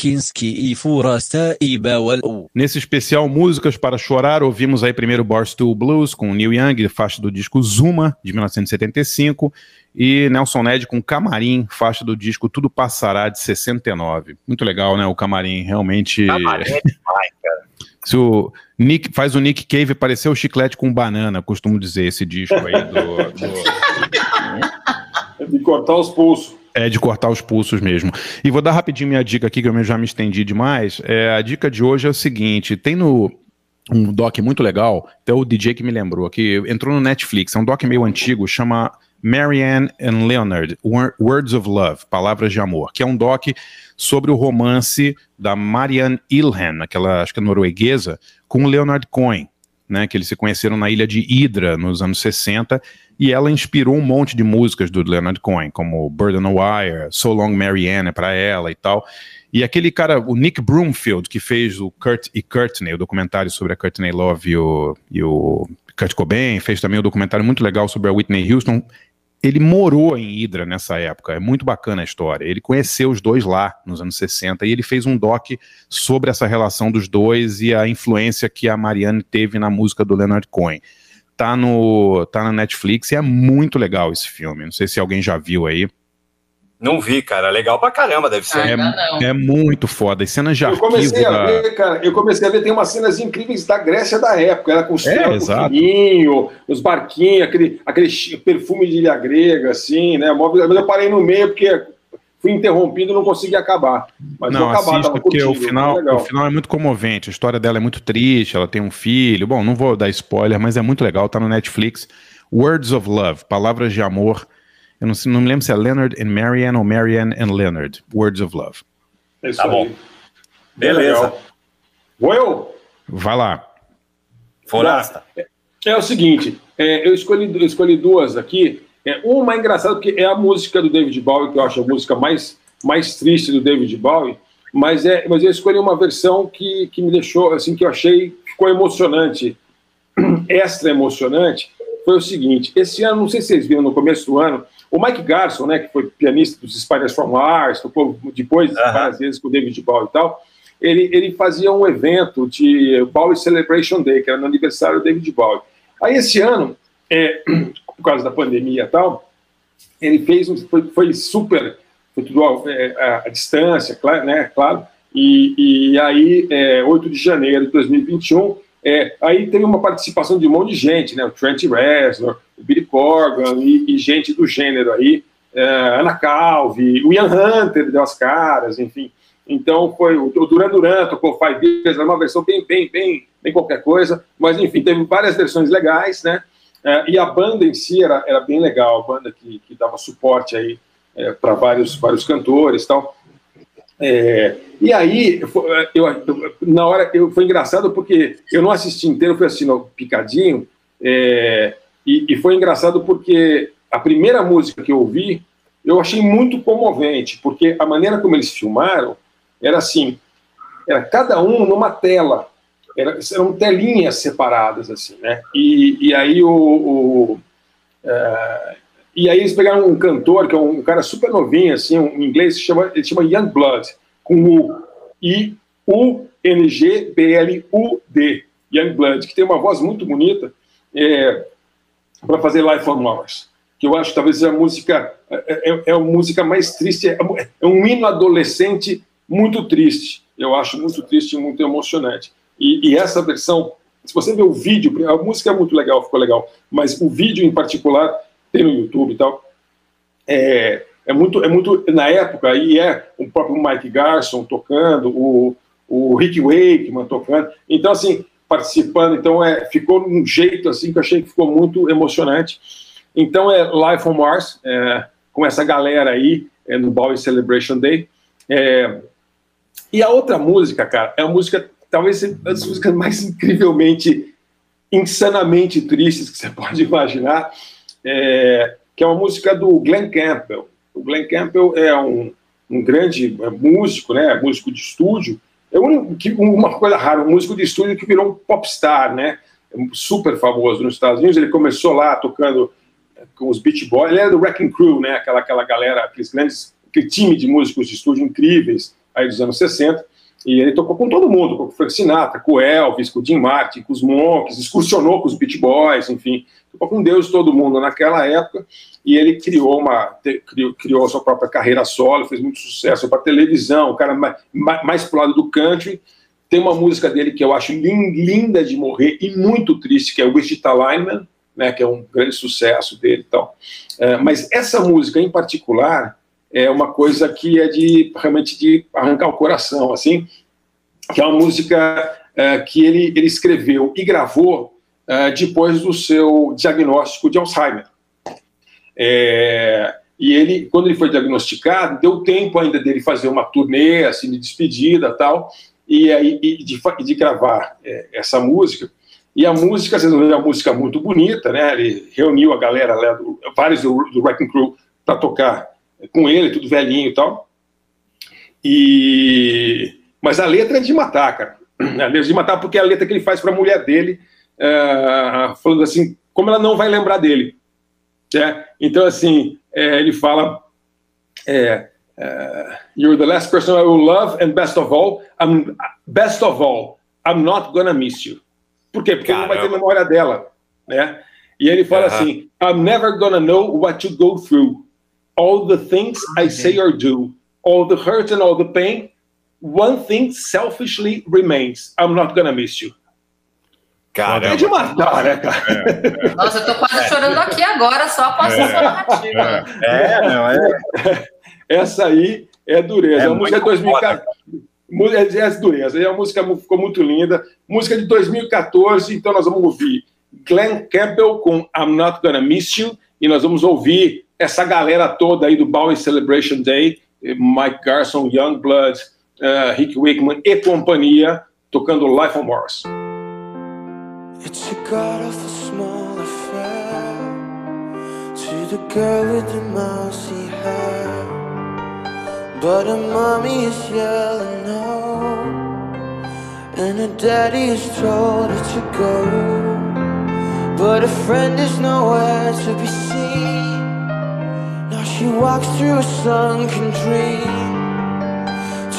E Barkinski e Furasta e Bawal. Nesse especial Músicas para Chorar, ouvimos aí primeiro Barstool Blues com Neil Young, faixa do disco Zuma, de 1975, e Nelson Ned com Camarim, faixa do disco Tudo Passará, de 69. Muito legal, né? O Camarim, realmente... Camarim é demais, cara. Se o Nick, faz o Nick Cave parecer o chiclete com banana, costumo dizer, esse disco aí do- do... [laughs] De cortar os pulsos. É de cortar os pulsos mesmo. E vou dar rapidinho minha dica aqui, que eu já me estendi demais. É, a dica de hoje é o seguinte: tem no um doc muito legal, até o DJ que me lembrou, que entrou no Netflix, é um doc meio antigo, chama Marianne and Leonard, Wor- Words of Love, Palavras de Amor, que é um doc sobre o romance da Marianne Ilhan, aquela, acho que é norueguesa, com Leonard Cohen, né, que eles se conheceram na ilha de Hydra nos anos 60, e ela inspirou um monte de músicas do Leonard Cohen, como Bird on a Wire, So Long Marianne para ela e tal. E aquele cara, o Nick Broomfield, que fez o Kurt e Courtney, o documentário sobre a Courtney Love e o, e o Kurt Cobain, fez também um documentário muito legal sobre a Whitney Houston. Ele morou em Hydra nessa época, é muito bacana a história. Ele conheceu os dois lá nos anos 60 e ele fez um doc sobre essa relação dos dois e a influência que a Marianne teve na música do Leonard Cohen. Tá no tá na Netflix e é muito legal esse filme. Não sei se alguém já viu aí. Não vi, cara. Legal pra caramba, deve ser. É, é muito foda. As cenas de Eu arquivo comecei a da... ver, cara, eu comecei a ver, tem umas cenas incríveis da Grécia da época, ela com os É, com filhinho, os barquinhos, aquele, aquele perfume de ilha grega, assim, né? Mas eu parei no meio porque fui interrompido e não consegui acabar. Mas Não, vou acabar, assista, tava porque o final, o final é muito comovente. A história dela é muito triste, ela tem um filho. Bom, não vou dar spoiler, mas é muito legal, tá no Netflix. Words of Love, Palavras de Amor. Eu não, não me lembro se é Leonard and Marianne ou Marianne and Leonard. Words of Love. É isso Tá aí. bom. Beleza. Vou eu? Vai lá. Forasta. É o seguinte, é, eu, escolhi, eu escolhi duas aqui. É, uma é engraçada porque é a música do David Bowie, que eu acho a música mais, mais triste do David Bowie. Mas, é, mas eu escolhi uma versão que, que me deixou, assim, que eu achei, ficou emocionante, [clears throat] extra emocionante, foi o seguinte, esse ano, não sei se vocês viram no começo do ano, o Mike Garson, né, que foi pianista dos Spiders from Mars, tocou depois várias vezes com o David Bowie e tal, ele, ele fazia um evento de Bowie Celebration Day, que era no aniversário do David Bowie. Aí esse ano, é, [clears throat] por causa da pandemia e tal, ele fez um, foi, foi super, foi tudo é, à, à distância, claro, né, claro, e, e aí, é, 8 de janeiro de 2021, é, aí teve uma participação de um monte de gente, né, o Trent Reznor, o Billy Corgan e, e gente do gênero aí, é, Ana Calvi, o Ian Hunter deu as caras, enfim, então foi o Duran Duran tocou Five Years, era uma versão bem, bem, bem, bem qualquer coisa, mas enfim, teve várias versões legais, né? É, e a banda em si era, era bem legal, a banda que, que dava suporte aí é, para vários, vários cantores tal. É, e aí, eu, eu, na hora, eu, foi engraçado porque eu não assisti inteiro, fui assistindo picadinho, é, e, e foi engraçado porque a primeira música que eu ouvi, eu achei muito comovente, porque a maneira como eles filmaram era assim, era cada um numa tela, era, eram telinhas separadas, assim, né? E, e aí o... o é, e aí eles pegaram um cantor, que é um cara super novinho, assim, um inglês, que chama, ele chama Young Blood, com U, I-U-N-G-B-L-U-D, Young Blood, que tem uma voz muito bonita é, para fazer Life on Mars, que eu acho talvez a música, é, é, é a música mais triste, é, é um hino adolescente muito triste, eu acho muito triste e muito emocionante. E, e, essa versão, se você ver o vídeo, a música é muito legal, ficou legal, mas o vídeo em particular tem no YouTube e tal. É, é muito, é muito na época e é o próprio Mike Garson tocando, o, o Rick Wakeman tocando. Então assim participando, então é ficou um jeito assim que eu achei que ficou muito emocionante. Então é Life on Mars é, com essa galera aí é, no Bowie Celebration Day. É, e a outra música, cara, é a música talvez das músicas mais incrivelmente, insanamente tristes que você [laughs] pode imaginar, é, que é uma música do Glenn Campbell. O Glenn Campbell é um, um grande músico, né, músico de estúdio, é um, uma coisa rara, um músico de estúdio que virou um popstar, né, super famoso nos Estados Unidos, ele começou lá tocando com os Beach Boys, ele era do Wrecking Crew, né, aquela, aquela galera, aqueles grandes, aquele time de músicos de estúdio incríveis, aí dos anos 60, e ele tocou com todo mundo, com o Frank Sinatra, com o Elvis, com o Jim Martin, com os Monks, excursionou com os Beach Boys, enfim, tocou com Deus todo mundo naquela época, e ele criou uma criou, criou a sua própria carreira solo, fez muito sucesso para televisão, o cara mais, mais pro lado do country. Tem uma música dele que eu acho linda de morrer e muito triste, que é Wichita Lineman, né, que é um grande sucesso dele e tal. É, mas essa música em particular, é uma coisa que é de realmente de arrancar o coração, assim, que é uma música é, que ele, ele escreveu e gravou é, depois do seu diagnóstico de Alzheimer. É, e ele, quando ele foi diagnosticado, deu tempo ainda dele fazer uma turnê, assim, de despedida tal, e aí e de, de gravar é, essa música. E a música, vocês vão ver, é uma música muito bonita, né? Ele reuniu a galera, vários do, do Wrecking Crew, para tocar com ele, tudo velhinho e tal. E... Mas a letra é de matar, cara. A letra é de matar porque é a letra que ele faz para a mulher dele, uh, falando assim, como ela não vai lembrar dele. É? Então, assim, é, ele fala: é, uh, You're the last person I will love, and best of all, I'm, best of all, I'm not gonna miss you. Por quê? Porque Caramba. ele não vai ter memória dela. Né? E ele fala assim: I'm never gonna know what you go through all the things I say or do, all the hurt and all the pain, one thing selfishly remains. I'm not gonna miss you. Cara, é de matar, né, cara? É, é. Nossa, eu tô quase chorando aqui agora, só após é, essa narrativa. É, não, é. [laughs] Essa aí é dureza. É a música é 2014. É, é dureza. A música ficou muito linda. Música de 2014, então nós vamos ouvir Glenn Campbell com I'm Not Gonna Miss You. E nós vamos ouvir essa galera toda aí do Bowen Celebration Day, Mike Garson, Youngblood, uh, Rick Wakeman e companhia, tocando Life on Mars. It's a god of a small affair. To the girl with the mousy hair. But her mommy is yelling no. And her daddy is told her to go. But a friend is nowhere to be seen. She walks through a sunken dream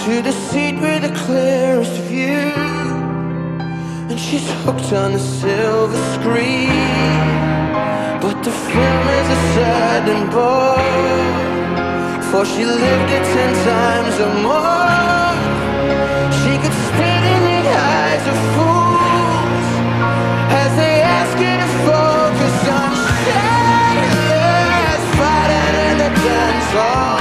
To the seat with the clearest view And she's hooked on the silver screen. But the film is a sad and bore For she lived it ten times or more. song.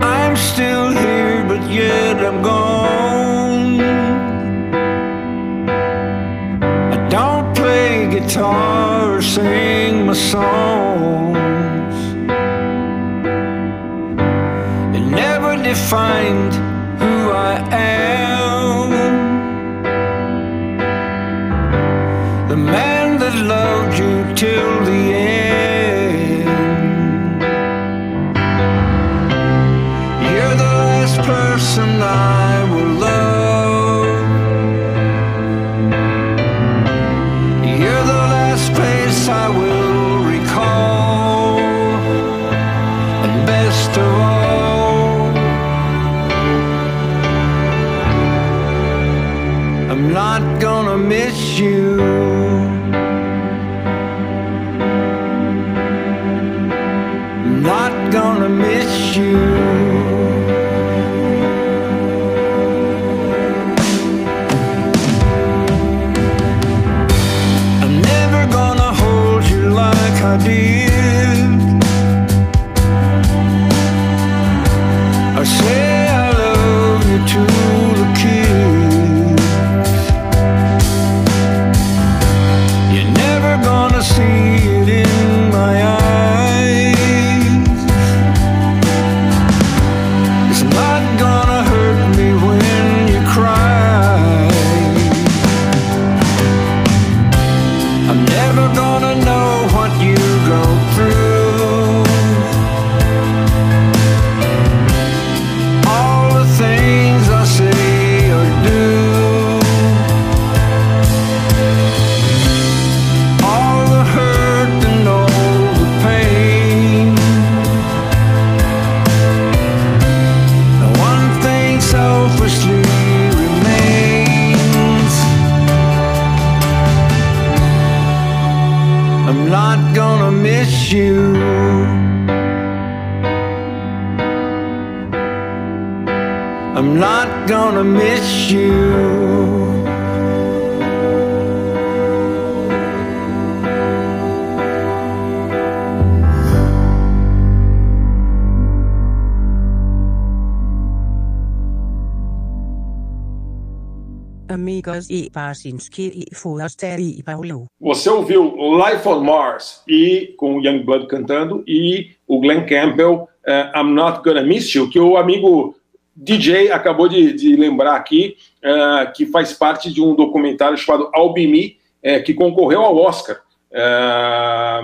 I'm still here, but yet I'm gone. I don't play guitar or sing my song. find who I am. The man that loved you till the end. You're the last person I will love. Amigos e Pasinski e Paulo. Você ouviu Life on Mars e com o Youngblood cantando e o Glenn Campbell eh, I'm Not Gonna Miss You, que o amigo DJ acabou de, de lembrar aqui, eh, que faz parte de um documentário chamado Albimi, eh, que concorreu ao Oscar. eh,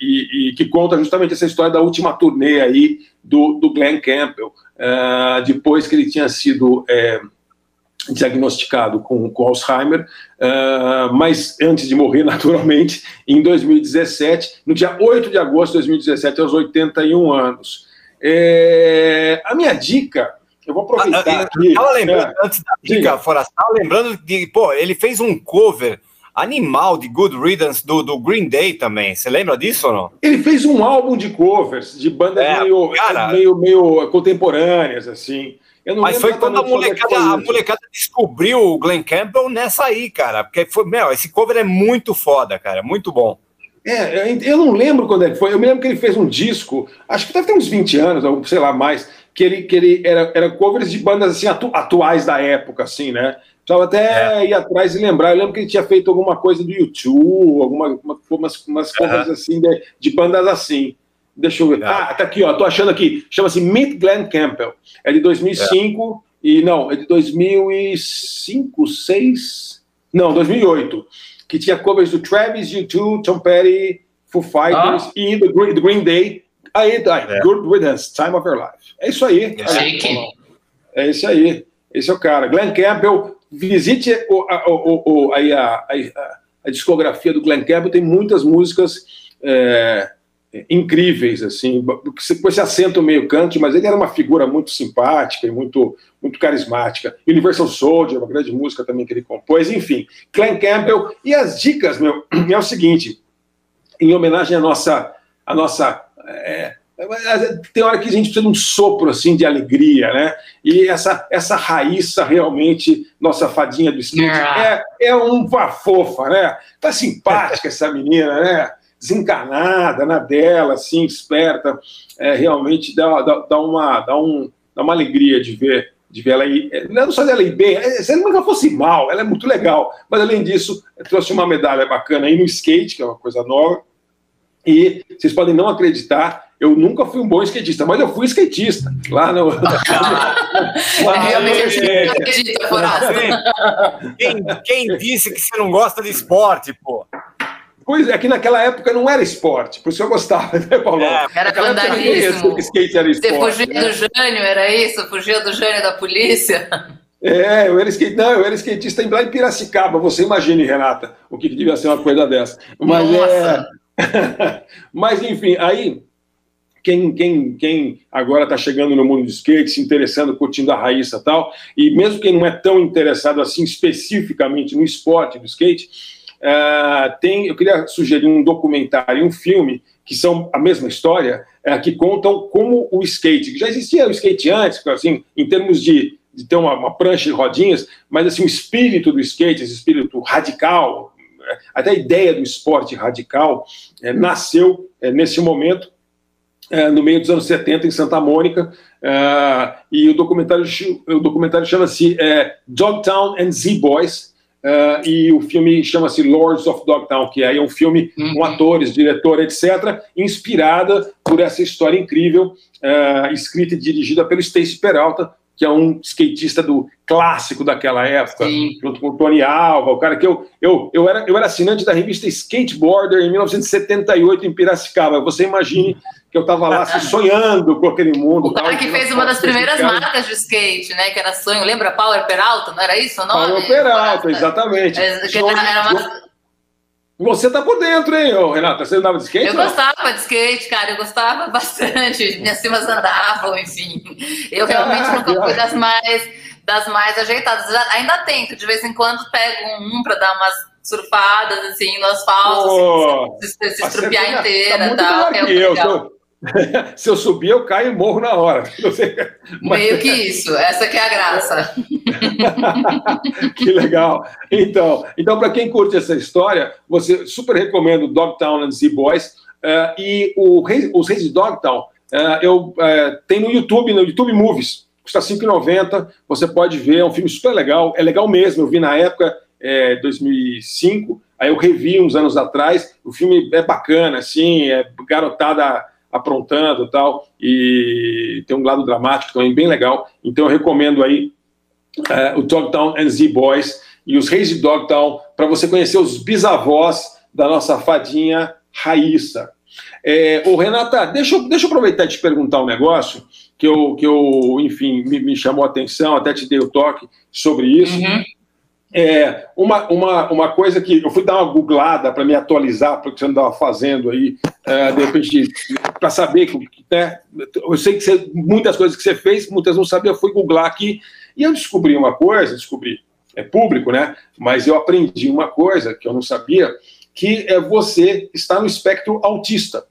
e, e que conta justamente essa história da última turnê aí do, do Glenn Campbell, eh, depois que ele tinha sido diagnosticado com, com Alzheimer, ah, mas antes de morrer, [laughs] naturalmente, em 2017, no dia 8 de agosto de 2017, aos 81 anos. É, a minha dica, eu vou aproveitar Ah, aqui. tava lembrando, é, antes da dica, diga. Foraster, tava lembrando de, pô, ele fez um cover animal de Good Riddance do, do Green Day também. Você lembra disso ou não? Ele fez um álbum de covers, de bandas É, meio, cara. meio, meio contemporâneas, assim. Mas foi quando a é molecada, a molecada descobriu o Glenn Campbell nessa aí, cara. Porque foi, meu, esse cover é muito foda, cara. Muito bom. É, eu- não lembro quando é que foi. Eu me lembro que ele fez um disco, acho que deve ter uns 20 anos, ou sei lá mais, que ele, que ele era, era covers de bandas assim, atu- atuais da época, assim, né? Precisava até ir atrás e lembrar. Eu lembro que ele tinha feito alguma coisa do YouTube, alguma, uma- umas, umas covers assim, de, de bandas assim. Deixa eu ver. Ah, tá aqui, ó. Tô achando aqui. Chama-se Meet Glenn Campbell. É de 2005 e não, é de 2005, 6, não, 2008, que tinha covers do Travis, U2, Tom Petty, Foo Fighters e do Green, do Green Day. Aí, tá, Good Riddance, Time of Your Life. É isso aí. É isso aí. Esse é o cara. Glenn Campbell, visite o, a, o- o- aí a, a- a discografia do Glenn Campbell, tem muitas músicas é, incríveis, assim, com esse acento meio country, mas ele era uma figura muito simpática e muito, muito carismática. Universal Soldier, uma grande música também que ele compôs, enfim. Glenn Campbell. E as dicas, meu, [clears throat] é o seguinte, em homenagem à nossa, à nossa é, tem hora que a gente precisa de um sopro assim de alegria, né? E essa essa Raíssa realmente nossa fadinha do skate é, é uma fofa, né? Tá simpática essa menina, né? Desencanada na dela, assim, esperta, é, realmente dá, dá, dá uma dá, um, dá uma alegria de ver de ver ela aí, é, não só dela ir bem, é, se ela não fosse mal, ela é muito legal, mas além disso, trouxe uma medalha bacana aí no skate, que é uma coisa nova, e vocês podem não acreditar, eu nunca fui um bom skatista, mas eu fui skatista. Lá no. [laughs] lá [laughs] Realmente Foraster. Quem, quem disse que você não gosta de esporte, pô? Pois é, que naquela época não era esporte, por isso eu gostava, né, Paulo? Era Naquela época vandalismo. que skate era Você esporte. fugia né? do Jânio, era isso? Fugia do Jânio da polícia? É, eu era skate, não, eu era skatista lá em Piracicaba. Você imagine, Renata, o que, que devia ser uma coisa dessa. Mas é. [laughs] Mas enfim, aí quem, quem, quem agora está chegando no mundo do skate, se interessando, curtindo a Raíssa e tal, e mesmo quem não é tão interessado assim especificamente no esporte do skate, ah, tem, eu queria sugerir um documentário, um filme que são a mesma história, eh, que contam como o skate, que já existia o skate antes, assim, em termos de, de ter uma, uma prancha de rodinhas, mas assim, o espírito do skate, esse espírito radical, até a ideia do esporte radical é, nasceu é, nesse momento, é, no meio dos anos 70, em Santa Mônica, é, e o documentário, o documentário chama-se é, Dogtown and Z-Boys, Uh, e o filme chama-se Lords of Dogtown, que aí é um filme Uhum. com atores, diretor, etc., inspirada por essa história incrível, uh, escrita e dirigida pelo Stacy Peralta, que é um skatista do clássico daquela época, junto com o Tony Alva, o cara que eu, eu, eu, era, eu era assinante da revista Skateboarder em 1978 em Piracicaba. Você imagine que eu estava lá assim, sonhando com aquele mundo. O cara que fez uma das primeiras marcas de skate, né? Que era sonho, lembra? Power Peralta, não era isso o nome? Power Peralta, exatamente. É, era- uma- Você tá por dentro, hein, ô, Renata? Você andava de skate? Eu não? gostava de skate, cara, eu gostava [laughs] bastante. Minhas primas andavam, enfim. Eu realmente Ah, nunca fui das mais, das mais ajeitadas. Ainda tento, de vez em quando pego um pra dar umas surfadas, assim, no asfalto, Pô, assim, se, se você estrupiar tá- inteira tá e muito tal. melhor é que eu. legal. [laughs] Se eu, subir, eu caio e morro na hora. [laughs] Mas- Meio que isso, essa que é a graça. [laughs] que legal. Então, então para quem curte essa história, você super recomendo Dogtown and Z Boys. eh, e o Rei- os Reis de Dogtown, eh, eu eh, tem no YouTube, no YouTube Movies. Custa R$ 5,90. Você pode ver, é um filme super legal. É legal mesmo. Eu vi na época, eh, 2005. Aí eu revi uns anos atrás. O filme é bacana, assim, é garotada aprontando tal. E tem um lado dramático também bem legal. Então eu recomendo aí eh, o Dogtown and Z Boys e os Reis de Dogtown para você conhecer os bisavós da nossa fadinha Raíssa. É, ô, Renata, deixa eu, deixa eu aproveitar e te perguntar um negócio que eu, que eu enfim, me, me chamou a atenção, até te dei o toque sobre isso. É, uma, uma, uma coisa que eu fui dar uma googlada para me atualizar para o que você andava fazendo aí, é, de repente, para saber, né, eu sei que você, muitas coisas que você fez, muitas não sabia, eu fui googlar aqui e eu descobri uma coisa, descobri, é público, né? Mas eu aprendi uma coisa que eu não sabia, que é você está no espectro autista.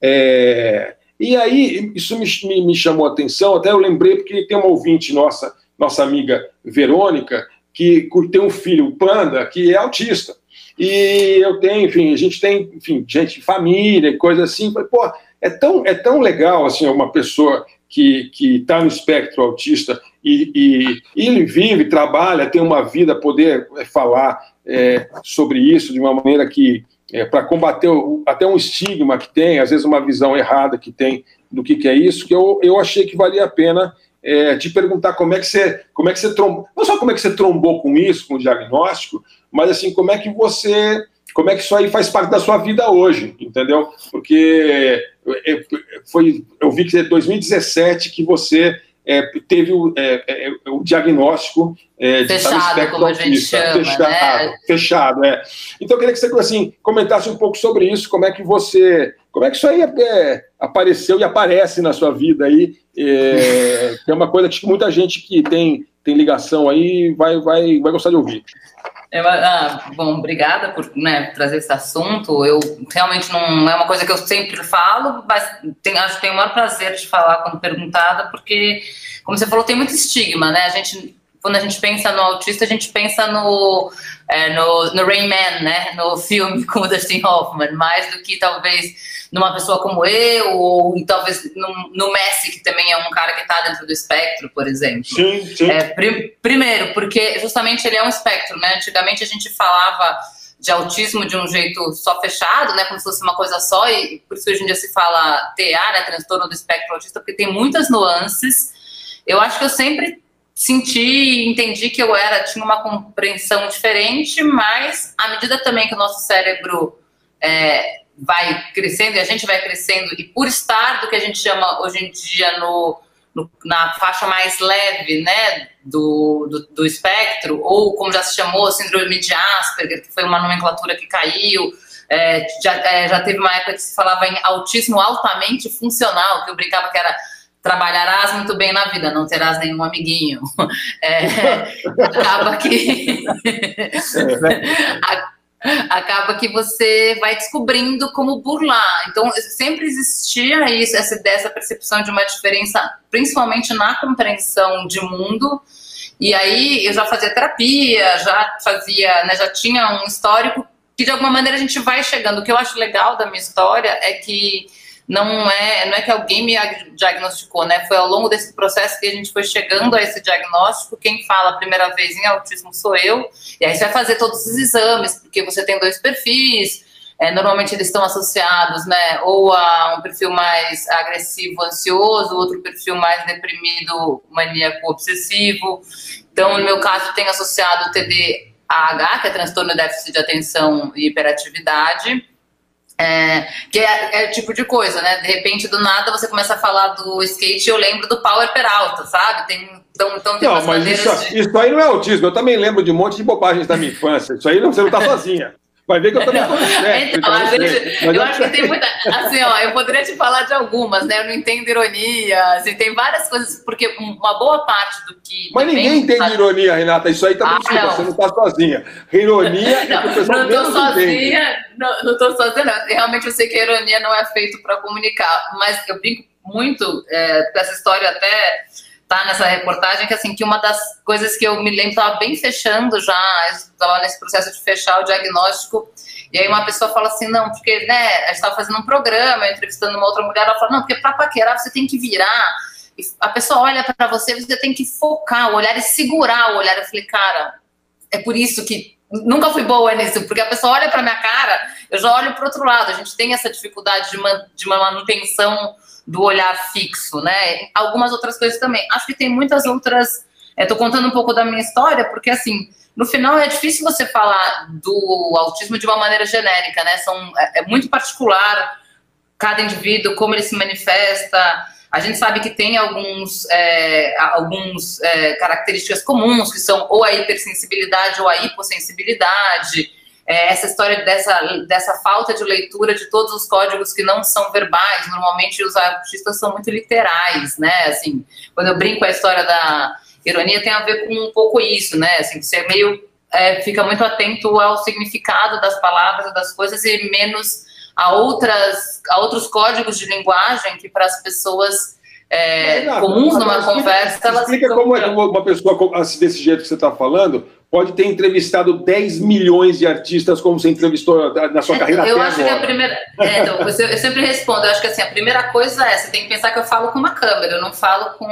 É, e aí, isso me, me, me chamou a atenção, até eu lembrei, porque tem uma ouvinte nossa, nossa amiga Verônica, que tem um filho, o Panda, que é autista. E eu tenho, enfim, a gente tem, enfim, gente de família coisa assim. Falei, pô, é tão, é tão legal, assim, uma pessoa que está no espectro autista e, e, e ele vive, trabalha, tem uma vida, poder é, falar é, sobre isso de uma maneira que, é, para combater o, até um estigma que tem, às vezes uma visão errada que tem do que, que é isso, que eu, eu achei que valia a pena é, te perguntar como é que você, como é que você trombou, não só como é que você trombou com isso, com o diagnóstico, mas assim, como é que você, como é que isso aí faz parte da sua vida hoje, entendeu? Porque é, foi, eu vi que é 2017 que você é, teve o, é, é, o diagnóstico é, Fechado, espectro como a gente chama, fechado, né? fechado, é. Então eu queria que você assim, comentasse um pouco sobre isso, como é que você, como é que isso aí é, apareceu e aparece na sua vida aí, é, que é uma coisa que muita gente que tem, tem ligação aí vai, vai, vai gostar de ouvir. Eu, ah, bom, obrigada por né, trazer esse assunto. Eu realmente não é uma coisa que eu sempre falo, mas tem, acho que tenho o maior prazer de falar quando perguntada, porque, como você falou, tem muito estigma, né? A gente, quando a gente pensa no autista, a gente pensa no, é, no, no Rain Man, né? No filme [laughs] com o Dustin Hoffman, mais do que talvez numa pessoa como eu, ou talvez no, no Messi, que também é um cara que está dentro do espectro, por exemplo. Sim, sim. É, prim- primeiro, porque justamente ele é um espectro, né? Antigamente a gente falava de autismo de um jeito só fechado, né? Como se fosse uma coisa só, e por isso hoje em dia se fala TA, né? Transtorno do espectro autista, porque tem muitas nuances. Eu acho que eu sempre senti entendi que eu era, tinha uma compreensão diferente, mas à medida também que o nosso cérebro é, vai crescendo e a gente vai crescendo, e por estar do que a gente chama hoje em dia no, no- na faixa mais leve, né, do, do, do espectro, ou como já se chamou, síndrome de Asperger, que foi uma nomenclatura que caiu, é, já, é, já teve uma época que se falava em autismo altamente funcional, que eu brincava que era trabalharás muito bem na vida, não terás nenhum amiguinho. [laughs] É, acaba que [laughs] [laughs] acaba que você vai descobrindo como burlar. Então, sempre existia isso, essa essa percepção de uma diferença, principalmente na compreensão de mundo. E aí eu já fazia terapia, já fazia, né, já tinha um histórico que de alguma maneira a gente vai chegando. O que eu acho legal da minha história é que não é, não é que alguém me diagnosticou, né? Foi ao longo desse processo que a gente foi chegando a esse diagnóstico. Quem fala a primeira vez em autismo sou eu. E aí você vai fazer todos os exames, porque você tem dois perfis. É, normalmente eles estão associados, né? Ou a um perfil mais agressivo, ansioso, outro perfil mais deprimido, maníaco, obsessivo. Então, no meu caso, tem associado o TDAH, que é transtorno de déficit de atenção e hiperatividade é, que é, é, o tipo de coisa, né? De repente, do nada, você começa a falar do skate e eu lembro do Power Peralta, sabe? Tem, então, então tem não, mas isso, de... isso aí não é autismo. Eu também lembro de um monte de bobagens da minha infância. Isso aí não, você não está sozinha. Vai ver que eu também estou certo. Então, a gente, eu, eu acho que tem muita. Assim, ó, eu poderia te falar de algumas, né? Eu não entendo ironia, assim, tem várias coisas, porque uma boa parte do que. Mas ninguém entende sabe? ironia, Renata. Isso aí também ah, desculpa, você não está sozinha. Ironia não, é que o pessoal não estou sozinha, não, não tô sozinha, não. Realmente eu sei que a ironia não é feita para comunicar, mas eu brinco muito é, com essa história até tá nessa reportagem, que assim, que uma das coisas que eu me lembro, estava bem fechando já, estava nesse processo de fechar o diagnóstico, e aí uma pessoa fala assim, não, porque, né, a gente estava fazendo um programa, entrevistando uma outra mulher, ela fala, não, porque para paquerar você tem que virar, e a pessoa olha para você, você tem que focar o olhar e segurar o olhar, eu falei, cara, é por isso que nunca fui boa nisso, porque a pessoa olha para minha cara, eu já olho para outro lado, a gente tem essa dificuldade de, man, de uma manutenção do olhar fixo, né? Algumas outras coisas também. Acho que tem muitas outras. Estou contando um pouco da minha história, porque assim, no final é difícil você falar do autismo de uma maneira genérica, né? São, é, é muito particular cada indivíduo, como ele se manifesta. A gente sabe que tem alguns, é, alguns é, características comuns, que são ou a hipersensibilidade ou a hipossensibilidade é, essa história dessa, dessa falta de leitura de todos os códigos que não são verbais. Normalmente os artistas são muito literais, né? Assim, quando eu brinco a história da ironia tem a ver com um pouco isso, né? Assim, você meio é, fica muito atento ao significado das palavras das coisas e menos a outras a outros códigos de linguagem que para as pessoas é, não, comuns numa explica, conversa. Explica como é uma pessoa assim, desse jeito que você está falando pode ter entrevistado 10 milhões de artistas como você entrevistou na sua carreira Eu acho agora. que a primeira. [laughs] É, então, eu, eu sempre respondo, eu acho que assim, a primeira coisa é, você tem que pensar que eu falo com uma câmera, eu não falo com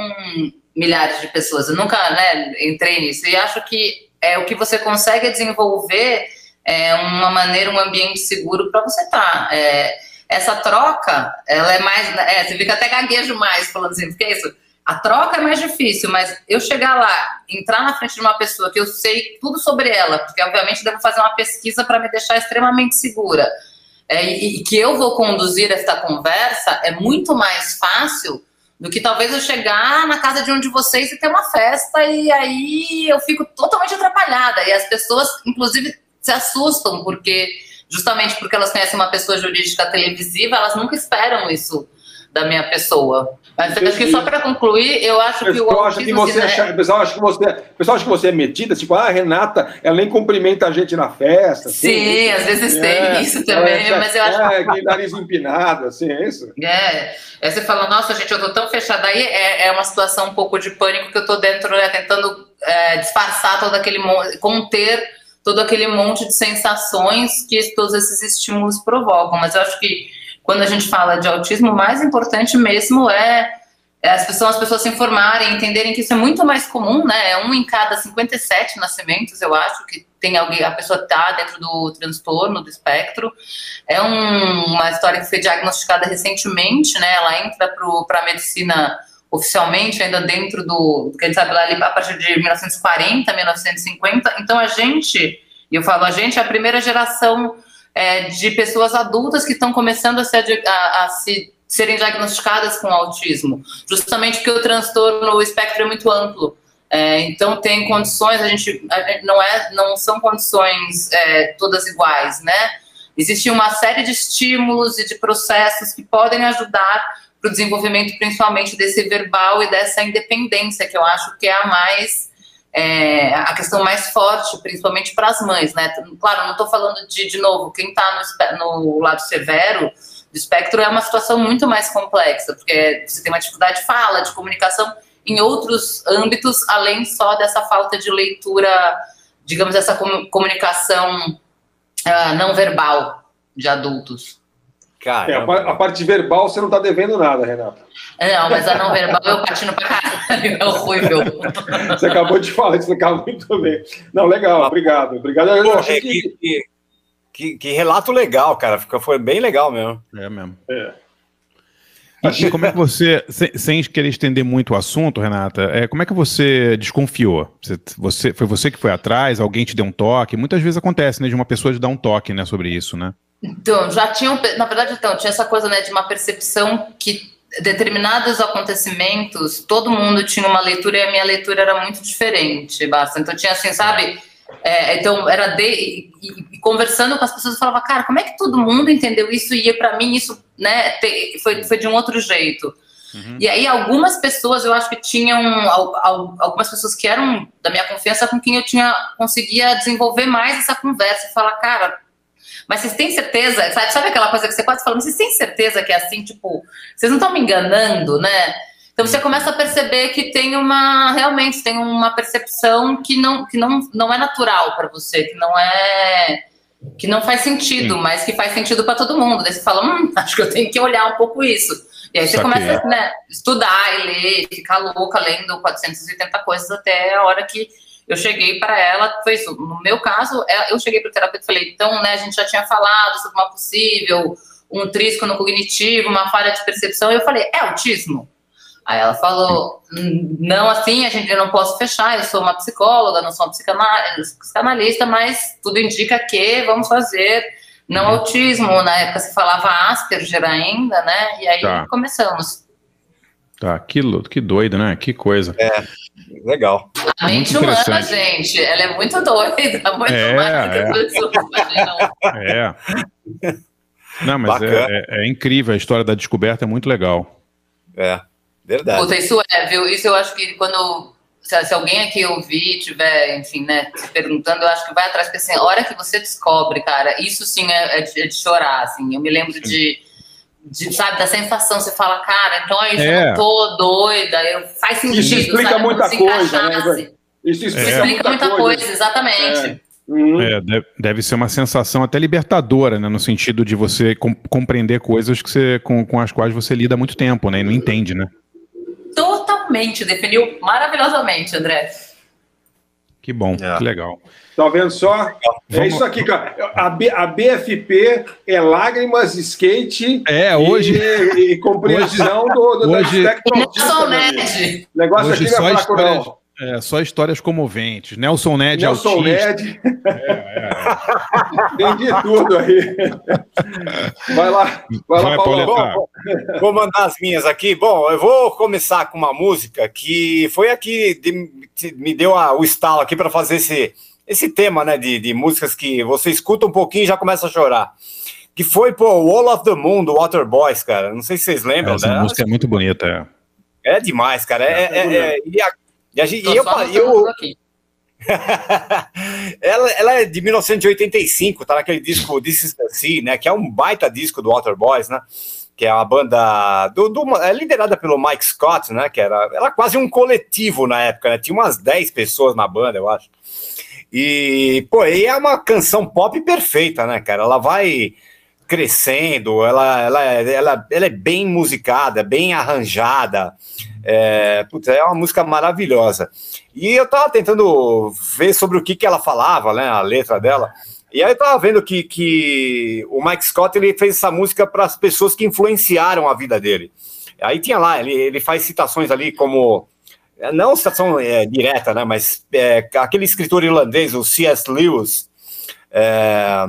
milhares de pessoas. Eu nunca né, entrei nisso. E acho que é, o que você consegue desenvolver é uma maneira, um ambiente seguro para você estar. Tá. É, essa troca, ela é mais. É, você fica até gaguejo mais falando assim, porque é isso a troca é mais difícil, mas eu chegar lá, entrar na frente de uma pessoa que eu sei tudo sobre ela, porque obviamente devo fazer uma pesquisa para me deixar extremamente segura, é, e, e, que eu vou conduzir esta conversa, é muito mais fácil do que talvez eu chegar na casa de um de vocês e ter uma festa e aí eu fico totalmente atrapalhada. E as pessoas, inclusive, se assustam, porque justamente porque elas conhecem uma pessoa jurídica televisiva, elas nunca esperam isso da minha pessoa. Mas acho que só para concluir, eu acho que o autismo... Que você o pessoal acha que você, pessoal acha que você é metida, tipo, ah, Renata, ela nem cumprimenta a gente na festa. Assim, Sim, às vezes é, tem isso também, é, mas eu acho... É, que nariz empinado, assim, é isso? É, aí você fala, nossa, gente, eu tô tão fechada aí, é, é uma situação um pouco de pânico que eu tô dentro, né, tentando é, disfarçar todo aquele... conter todo aquele monte de sensações que todos esses estímulos provocam, mas eu acho que quando a gente fala de autismo, o mais importante mesmo é, é as pessoas, as pessoas se informarem, entenderem que isso é muito mais comum, né? É um em cada 57 nascimentos, eu acho, que tem alguém, a pessoa está dentro do transtorno, do espectro. É um, uma história que foi diagnosticada recentemente, né? Ela entra para a medicina oficialmente, ainda dentro do, que a gente sabe lá a partir de 1940, 1950. Então a gente, eu falo a gente, é a primeira geração é, de pessoas adultas que estão começando a, ser, a, a se, serem diagnosticadas com autismo, justamente porque o transtorno, o espectro é muito amplo. É, então tem condições, a gente, a gente, não é, não são condições é, todas iguais, né? Existe uma série de estímulos e de processos que podem ajudar para o desenvolvimento, principalmente desse verbal e dessa independência, que eu acho que é a mais é, a questão mais forte, principalmente para as mães, né? Claro, não estou falando de, de novo, quem está no, no, lado severo do espectro é uma situação muito mais complexa, porque você tem uma dificuldade de fala, de comunicação em outros âmbitos, além só dessa falta de leitura, digamos, essa comunicação ah, não verbal de adultos. Cara, É, a, a parte verbal você não tá devendo nada, Renata. Não, mas a não verbal eu partindo pra caralho, é horrível. [laughs] Você acabou de falar, de explicar muito bem. Não, legal, obrigado. Obrigado. Eu Pô, achei é, que. que, que, que- que relato legal, cara. Ficou, foi bem legal mesmo. É mesmo. É. E como é que você, sem, sem querer estender muito o assunto, Renata, é, como é que você desconfiou? Você, você- foi você que foi atrás, alguém te deu um toque? Muitas vezes acontece, né, de uma pessoa te dar um toque, né, sobre isso, né? Então, já tinham, na verdade, então, tinha essa coisa, né, de uma percepção que determinados acontecimentos, todo mundo tinha uma leitura e a minha leitura era muito diferente, basta. Então tinha assim, sabe? É, então era de e, e- conversando com as pessoas eu falava, cara, como é que todo mundo entendeu isso e para mim isso, né, te- foi, foi de um outro jeito. E aí algumas pessoas eu acho que tinham al- al- algumas pessoas que eram da minha confiança com quem eu tinha conseguia desenvolver mais essa conversa e falar, cara, mas vocês têm certeza? Sabe, sabe aquela coisa que você quase fala, mas vocês têm certeza que é assim, tipo, vocês não estão me enganando, né? Então você começa a perceber que tem uma, realmente, tem uma percepção que não, que não, não é natural para você, que não é, que não faz sentido, mas que faz sentido para todo mundo. Daí você fala, hum, [laughs] acho que eu tenho que olhar um pouco isso. E aí você começa a né, estudar e ler, ficar louca lendo 480 coisas até a hora que eu cheguei para ela, foi isso. No meu caso, é- eu cheguei para o terapeuta e falei, então, né, a gente já tinha falado sobre uma possível, um trisco no cognitivo, uma falha de percepção, e eu falei, é autismo? Aí ela falou, "Hum, não, assim, a gente eu não posso fechar, eu sou uma psicóloga, não sou uma psicana- psicanalista, mas tudo indica que vamos fazer não autismo, na época se falava Asperger ainda, né, e aí Tá. começamos. Tá, que, que doido, né? Que coisa. É, legal. A mente Muito humana, gente, ela é muito doida, [laughs] muito É, mais do que é. É. Não, mas é, é- é incrível, a história da descoberta é muito legal. É, verdade. Puta, isso é, viu? Isso eu acho que quando. Se, se alguém aqui ouvir, tiver, enfim, né, se perguntando, eu acho que vai atrás, porque assim, a hora que você descobre, cara, isso sim é, é de, é de chorar, assim. Eu me lembro de, de, sabe, da sensação, você fala, cara, então é isso, eu É. não tô doida, eu, faz sentido, Isso explica sabe? muita coisa, né? Isso explica, Isso explica muita coisa, exatamente. É. Uhum. É, deve, deve ser uma sensação até libertadora, né? No sentido de você com- compreender coisas que você, com, com as quais você lida há muito tempo, né? E não entende, né? Totalmente, definiu maravilhosamente, André. Que bom, É. que legal. Tá vendo só? É Vamos- isso aqui, cara. A, B- a BFP é lágrimas, skate É, hoje. e, e compreensão do, do hoje- da Nelson amigo. Ned. O negócio Hoje aqui não é fraco, histórias, não. é, só histórias comoventes. Nelson Ned, Nelson autista. Ned. Tem de tudo aí. Vai lá, vai lá, Vai. Pauleta. Bom, vou- vou mandar as minhas aqui. Bom, eu vou começar com uma música que foi a que de- que me deu a- o estalo aqui para fazer esse, esse tema, né, de, de músicas que você escuta um pouquinho e já começa a chorar. Que foi, pô, Wall of the Moon, do Waterboys, cara. Não sei se vocês lembram Essa dela. música é muito bonita. É demais, cara. É, é- é- e a- e a gente- e eu, e eu, [laughs] ela, ela é de 1985, tá naquele disco This Is The Sea, né? Que é um baita disco do Waterboys, né? Que é uma banda do, do- é liderada pelo Mike Scott, né? Que era, era quase um coletivo na época, né? Tinha umas 10 pessoas na banda, eu acho. E, pô, e é uma canção pop perfeita, né, cara? Ela vai crescendo, ela, ela, ela, ela é bem musicada, bem arranjada. É, putz, é uma música maravilhosa. E eu tava tentando ver sobre o que, que ela falava, né? A letra dela. E aí eu tava vendo que, que o Mike Scott ele fez essa música para as pessoas que influenciaram a vida dele. Aí tinha lá, ele, ele faz citações ali como. É, Não citação é, direta, né? Mas é, aquele escritor irlandês, o C.S. Lewis, é,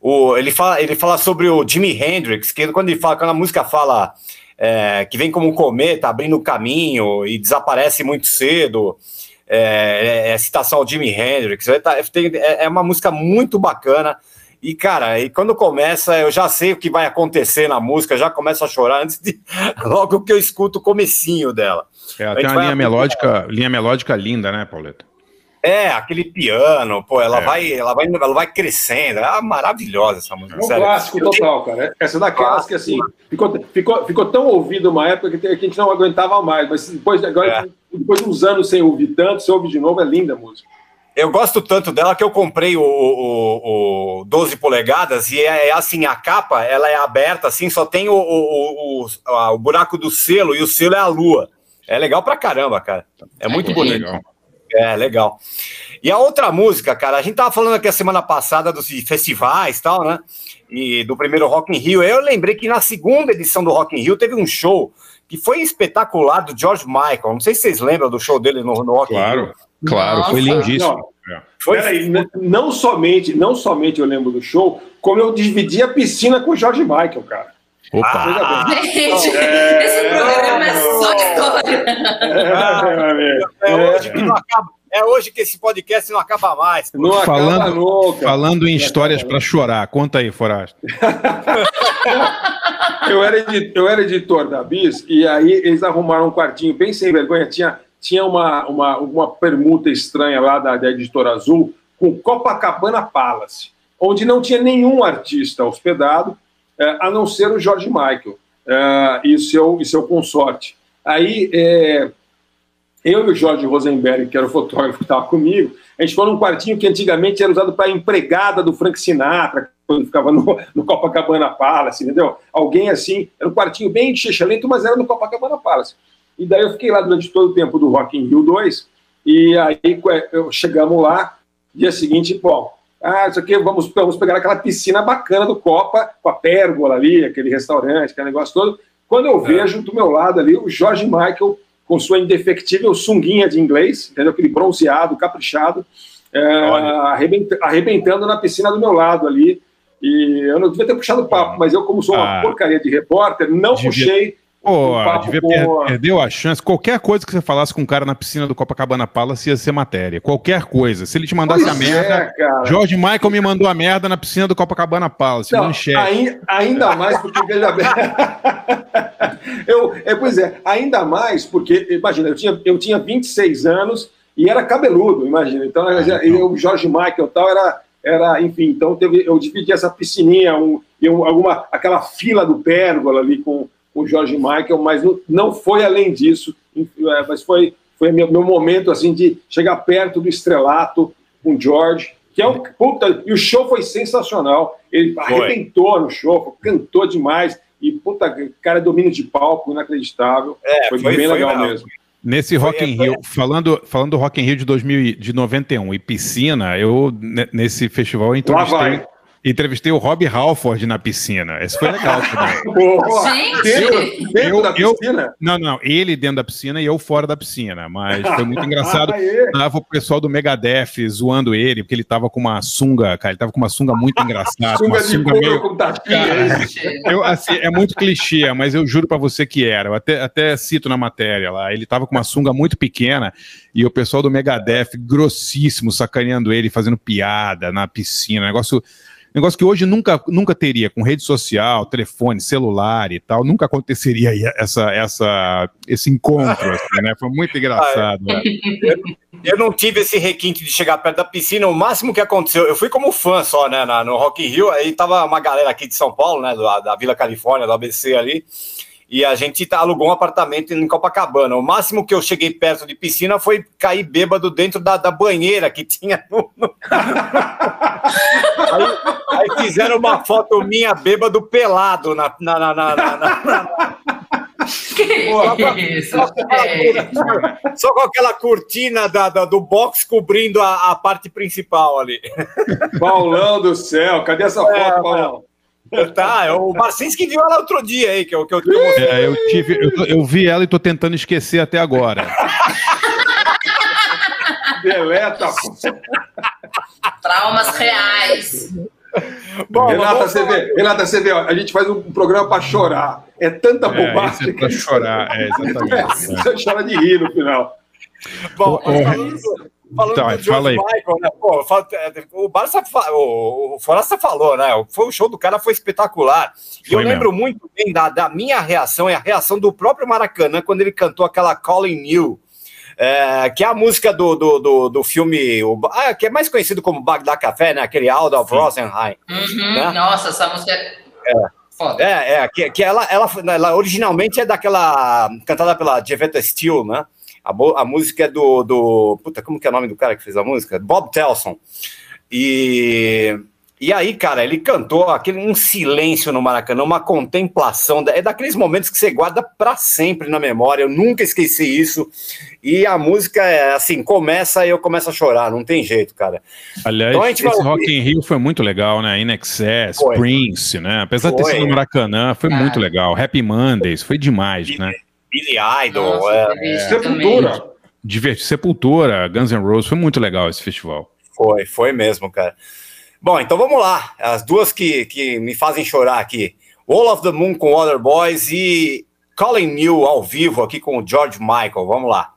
o, ele, fala, ele fala sobre o Jimi Hendrix, que quando ele fala, quando a música fala é, que vem como um cometa abrindo o caminho e desaparece muito cedo. É, é, citação ao Jimi Hendrix. Tá- é uma música muito bacana. E, cara, e quando começa, eu já sei o que vai acontecer na música, já começo a chorar antes de. [laughs] Logo que eu escuto o comecinho dela. É, A tem uma linha melódica, linha melódica linda, né, Pauleta? É, aquele piano, pô, ela, É. vai, ela, vai, ela vai crescendo. É maravilhosa essa música. É um sério. clássico total, cara. Essa é daquelas que, assim, ficou, ficou, ficou tão ouvido uma época que, a gente não aguentava mais. Mas depois, agora, É. depois de uns anos sem ouvir tanto, você ouve de novo, é linda a música. Eu gosto tanto dela que eu comprei o, o, o 12 polegadas e é, é assim, a capa, ela é aberta assim, só tem o, o, o, a- o buraco do selo e o selo é a lua. É legal pra caramba, cara. É muito que bonito. legal. É, legal. E a outra música, cara, a gente tava falando aqui a semana passada dos festivais e tal, né? E do primeiro Rock in Rio. Eu lembrei que na segunda edição do Rock in Rio teve um show que foi espetacular do George Michael. Não sei se vocês lembram do show dele no, no Rock in Claro, Rio. claro, foi lindíssimo. É. Foi, Peraí, não somente, não somente eu lembro do show, como eu dividi a piscina com o George Michael, cara. Opa, bem. Gente, É, esse programa é só história. É, amigo. é, É, hoje que não acaba- é hoje que esse podcast não acaba mais. não acaba Falando- nunca. falando em histórias pra chorar, conta aí, Forasta. [laughs] Eu era, edi- eu era editor da Bis e aí eles arrumaram um quartinho bem sem vergonha. Tinha, tinha uma, uma, uma permuta estranha lá da, da editora Azul com Copacabana Palace, onde não tinha nenhum artista hospedado, a não ser o George Michael eh, e, seu, e seu consorte. Aí eh, eu e o Jorge Rosenberg, que era o fotógrafo que estava comigo, a gente foi num quartinho que antigamente era usado para empregada do Frank Sinatra, quando ficava no, no Copacabana Palace, entendeu? Alguém assim, era um quartinho bem lento, mas era no Copacabana Palace. E daí eu fiquei lá durante todo o tempo do Rock in Rio 2, e aí eu, chegamos lá, dia seguinte, bom, ah, isso aqui, vamos, vamos pegar aquela piscina bacana do Copa, com a pérgola ali, aquele restaurante, aquele negócio todo. Quando eu vejo do meu lado ali o George Michael com sua indefectível sunguinha de inglês, entendeu? Aquele bronzeado, caprichado, é, arrebent- arrebentando na piscina do meu lado ali. E eu não devia ter puxado o papo, mas eu, como sou uma Ah. porcaria de repórter, não Devia- puxei Pô, devia perdeu a chance. Qualquer coisa que você falasse com um cara na piscina do Copacabana Palace ia ser matéria. Qualquer coisa. Se ele te mandasse Pois a merda. é, cara. George Michael me mandou a merda na piscina do Copacabana Palace. Não, manchete. ainda mais porque, veja bem. [laughs] eu, é, pois é, ainda mais porque, imagina, eu tinha, eu tinha 26 anos e era cabeludo, imagina. Então, Ah, então. eu, o Jorge Michael e tal era, era, enfim, então teve, eu dividi essa piscininha, um, e um- alguma, aquela fila do pérgola ali com o Jorge Michael, mas não, não foi além disso, é, mas foi, foi meu, meu momento assim de chegar perto do estrelato com o George, que é um puta, e o show foi sensacional. Ele arrebentou no show, cantou demais. E puta, cara, domínio de palco inacreditável. É, foi, foi- bem foi legal legal. mesmo. Nesse Rock in Rio, falando, falando do Rock in Rio de 2000, e- de 91 e piscina, eu ne- nesse festival eu entrevistei, vai. Entrevistei o Rob Halford na piscina. Esse foi legal também. [laughs] Gente! dentro, dentro Eu- da eu- piscina? Não, não, ele dentro da piscina e eu fora da piscina, mas foi muito [laughs] engraçado. Tava o pessoal do Megadeth zoando ele, porque ele tava com uma sunga, cara, ele tava com uma sunga muito engraçada, [laughs] Sunga uma de sunga couro meio com eu, assim, é muito clichê, mas eu juro pra você que era. Eu até, até cito na matéria lá. Ele tava com uma sunga muito pequena e o pessoal do Megadeth, grossíssimo, sacaneando ele, fazendo piada na piscina. Negócio, negócio que hoje nunca, nunca teria, com rede social, telefone, celular e tal. Nunca aconteceria essa, essa, esse encontro, assim, né? Foi muito [laughs] engraçado. né? Eu não tive esse requinte de chegar perto da piscina. O máximo que aconteceu, eu fui como fã só, né, na- no Rock in Rio. Aí tava uma galera aqui de São Paulo, né, da, da Vila Califórnia, do ABC ali. E a gente alugou um apartamento em Copacabana. O máximo que eu cheguei perto de piscina foi cair bêbado dentro da, da banheira que tinha [laughs] no. no- aí, aí fizeram uma foto minha bêbado pelado na. na, na, na- na- na- Que isso, gente. Só com aquela cortina da, da- do box cobrindo a, a parte principal ali. Paulão do céu, cadê essa foto, É, Paulão? Tá, o Marcinski viu ela outro dia aí, que eu, que eu, que eu mostrei. É, eu, tive, eu, eu vi ela e tô tentando esquecer até agora. [laughs] Deleta. Traumas reais. Bom, Renata, você vê, Renata, você vê, a gente faz um programa pra chorar. É tanta É, esse bobagem. é pra chorar, é, exatamente. [laughs] Você chora de rir no final. Bom, Ô, falando, Tá, do George fala aí. Michael, né? Pô, é, o Barça, o, o Forasta falou, né? Foi o show do cara foi espetacular. E eu Foi lembro muito bem da, da minha reação e a reação do próprio Maracanã quando ele cantou aquela Calling New. é, que é a música do, do, do, do filme, o, ah, que é mais conhecido como Bagdá Café, né? Aquele Adolf Rosenheim. Uhum, Né? Nossa, essa música é foda. É, é, que, que ela, ela, ela originalmente é daquela. cantada pela Jevetta Steele, né? A, a música é do, do. Puta, como que é o nome do cara que fez a música? Bob Telson. E. E aí, cara, ele cantou aquele um silêncio no Maracanã, uma contemplação. É daqueles momentos que você guarda pra sempre na memória. Eu nunca esqueci isso. E a música é assim, começa e eu começo a chorar, não tem jeito, cara. Aliás, Então vai esse. Rock in Rio foi muito legal, né? In Excess, Foi. Prince, né? Apesar de ter Foi. sido no Maracanã, foi Ah. muito legal. Happy Mondays, foi demais, né? Billy Idol, Nossa, é, é. Sepultura. Diverti- Sepultura, Guns N' Roses, foi muito legal esse festival. Foi, foi mesmo, cara. Bom, então vamos lá. As duas que, que me fazem chorar aqui. All of the Moon com Other Boys e Colin New ao vivo aqui com o George Michael. Vamos lá.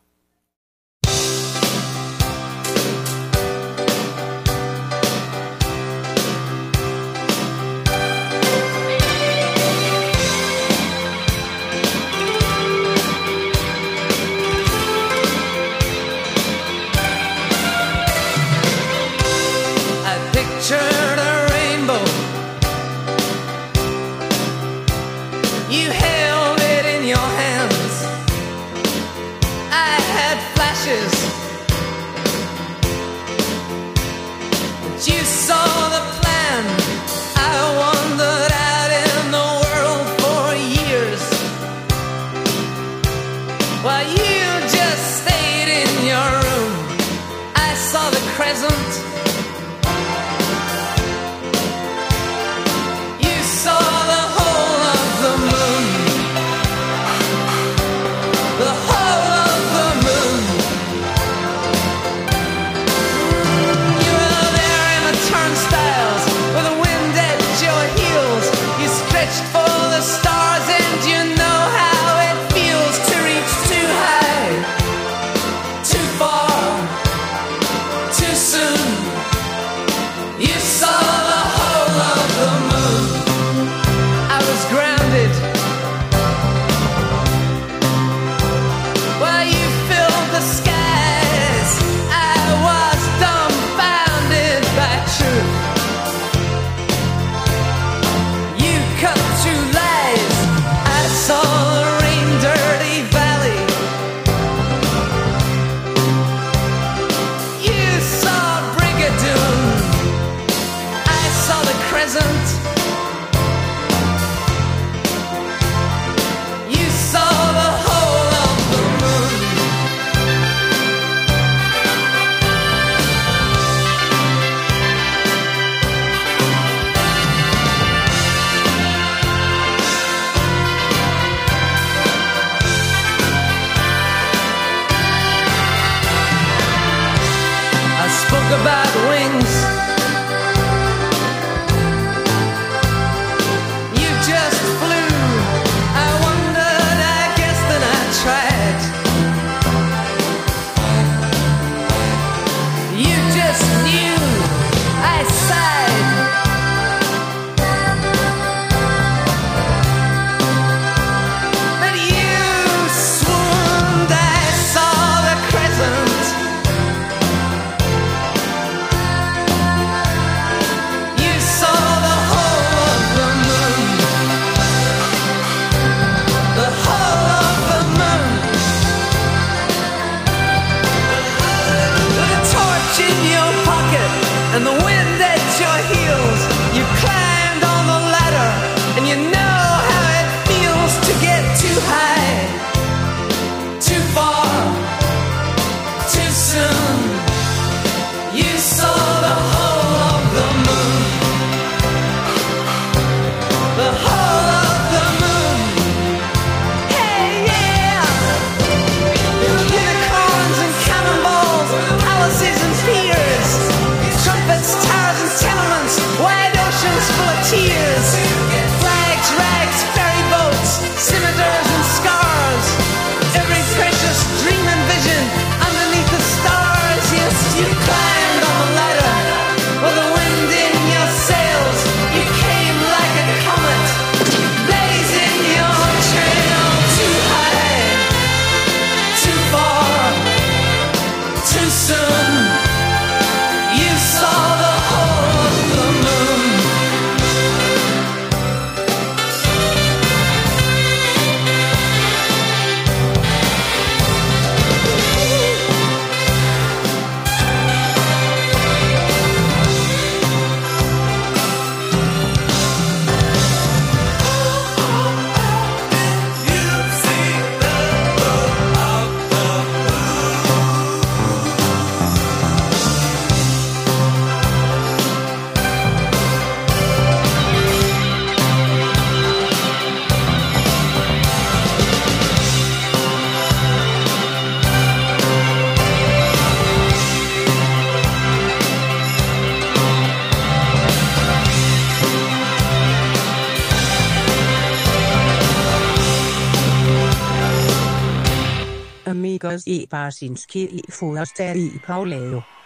Because i Barsinski i Forrester i Paulao.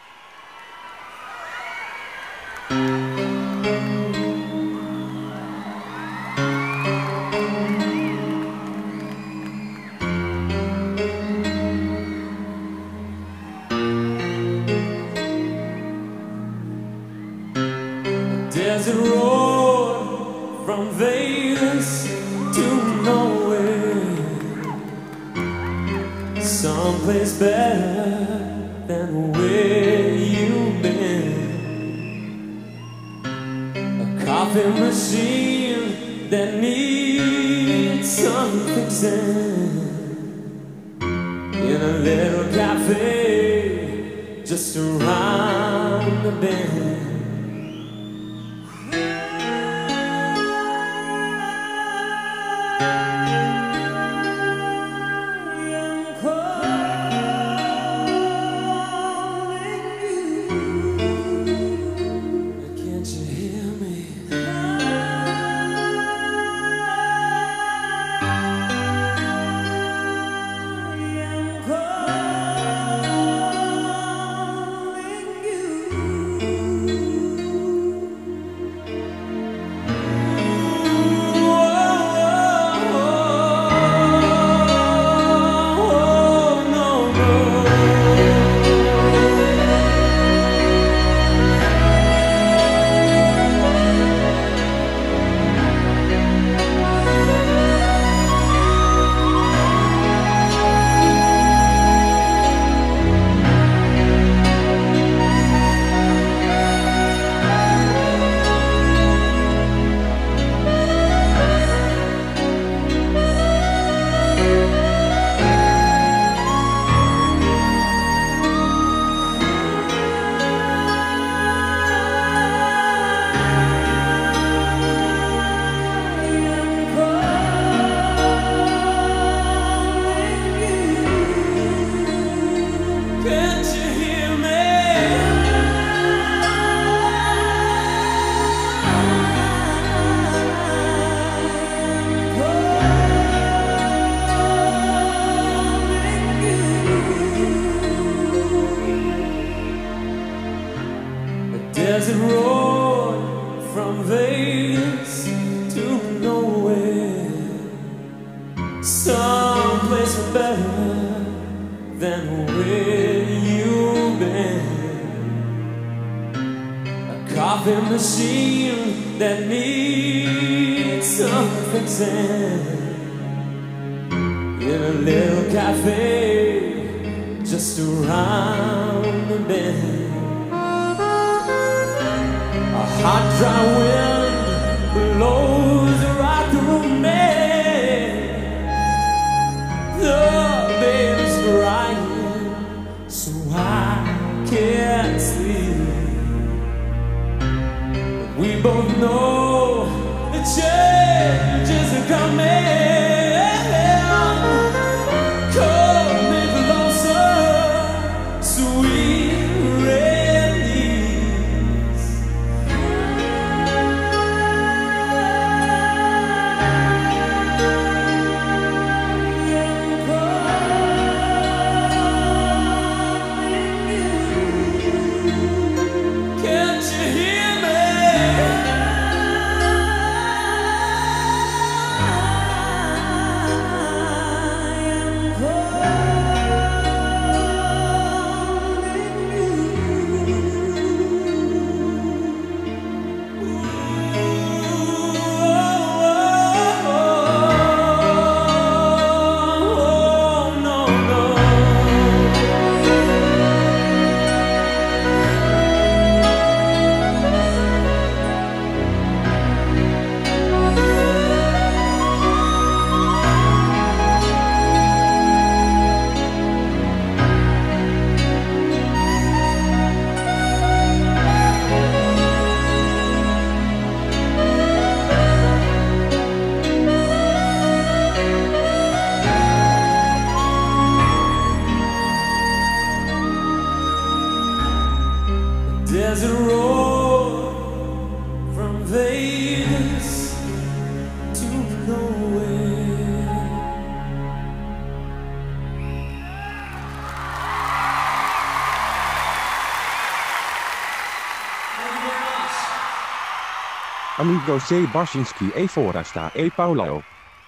Amigos e Barsinski e Forasta e Paulo.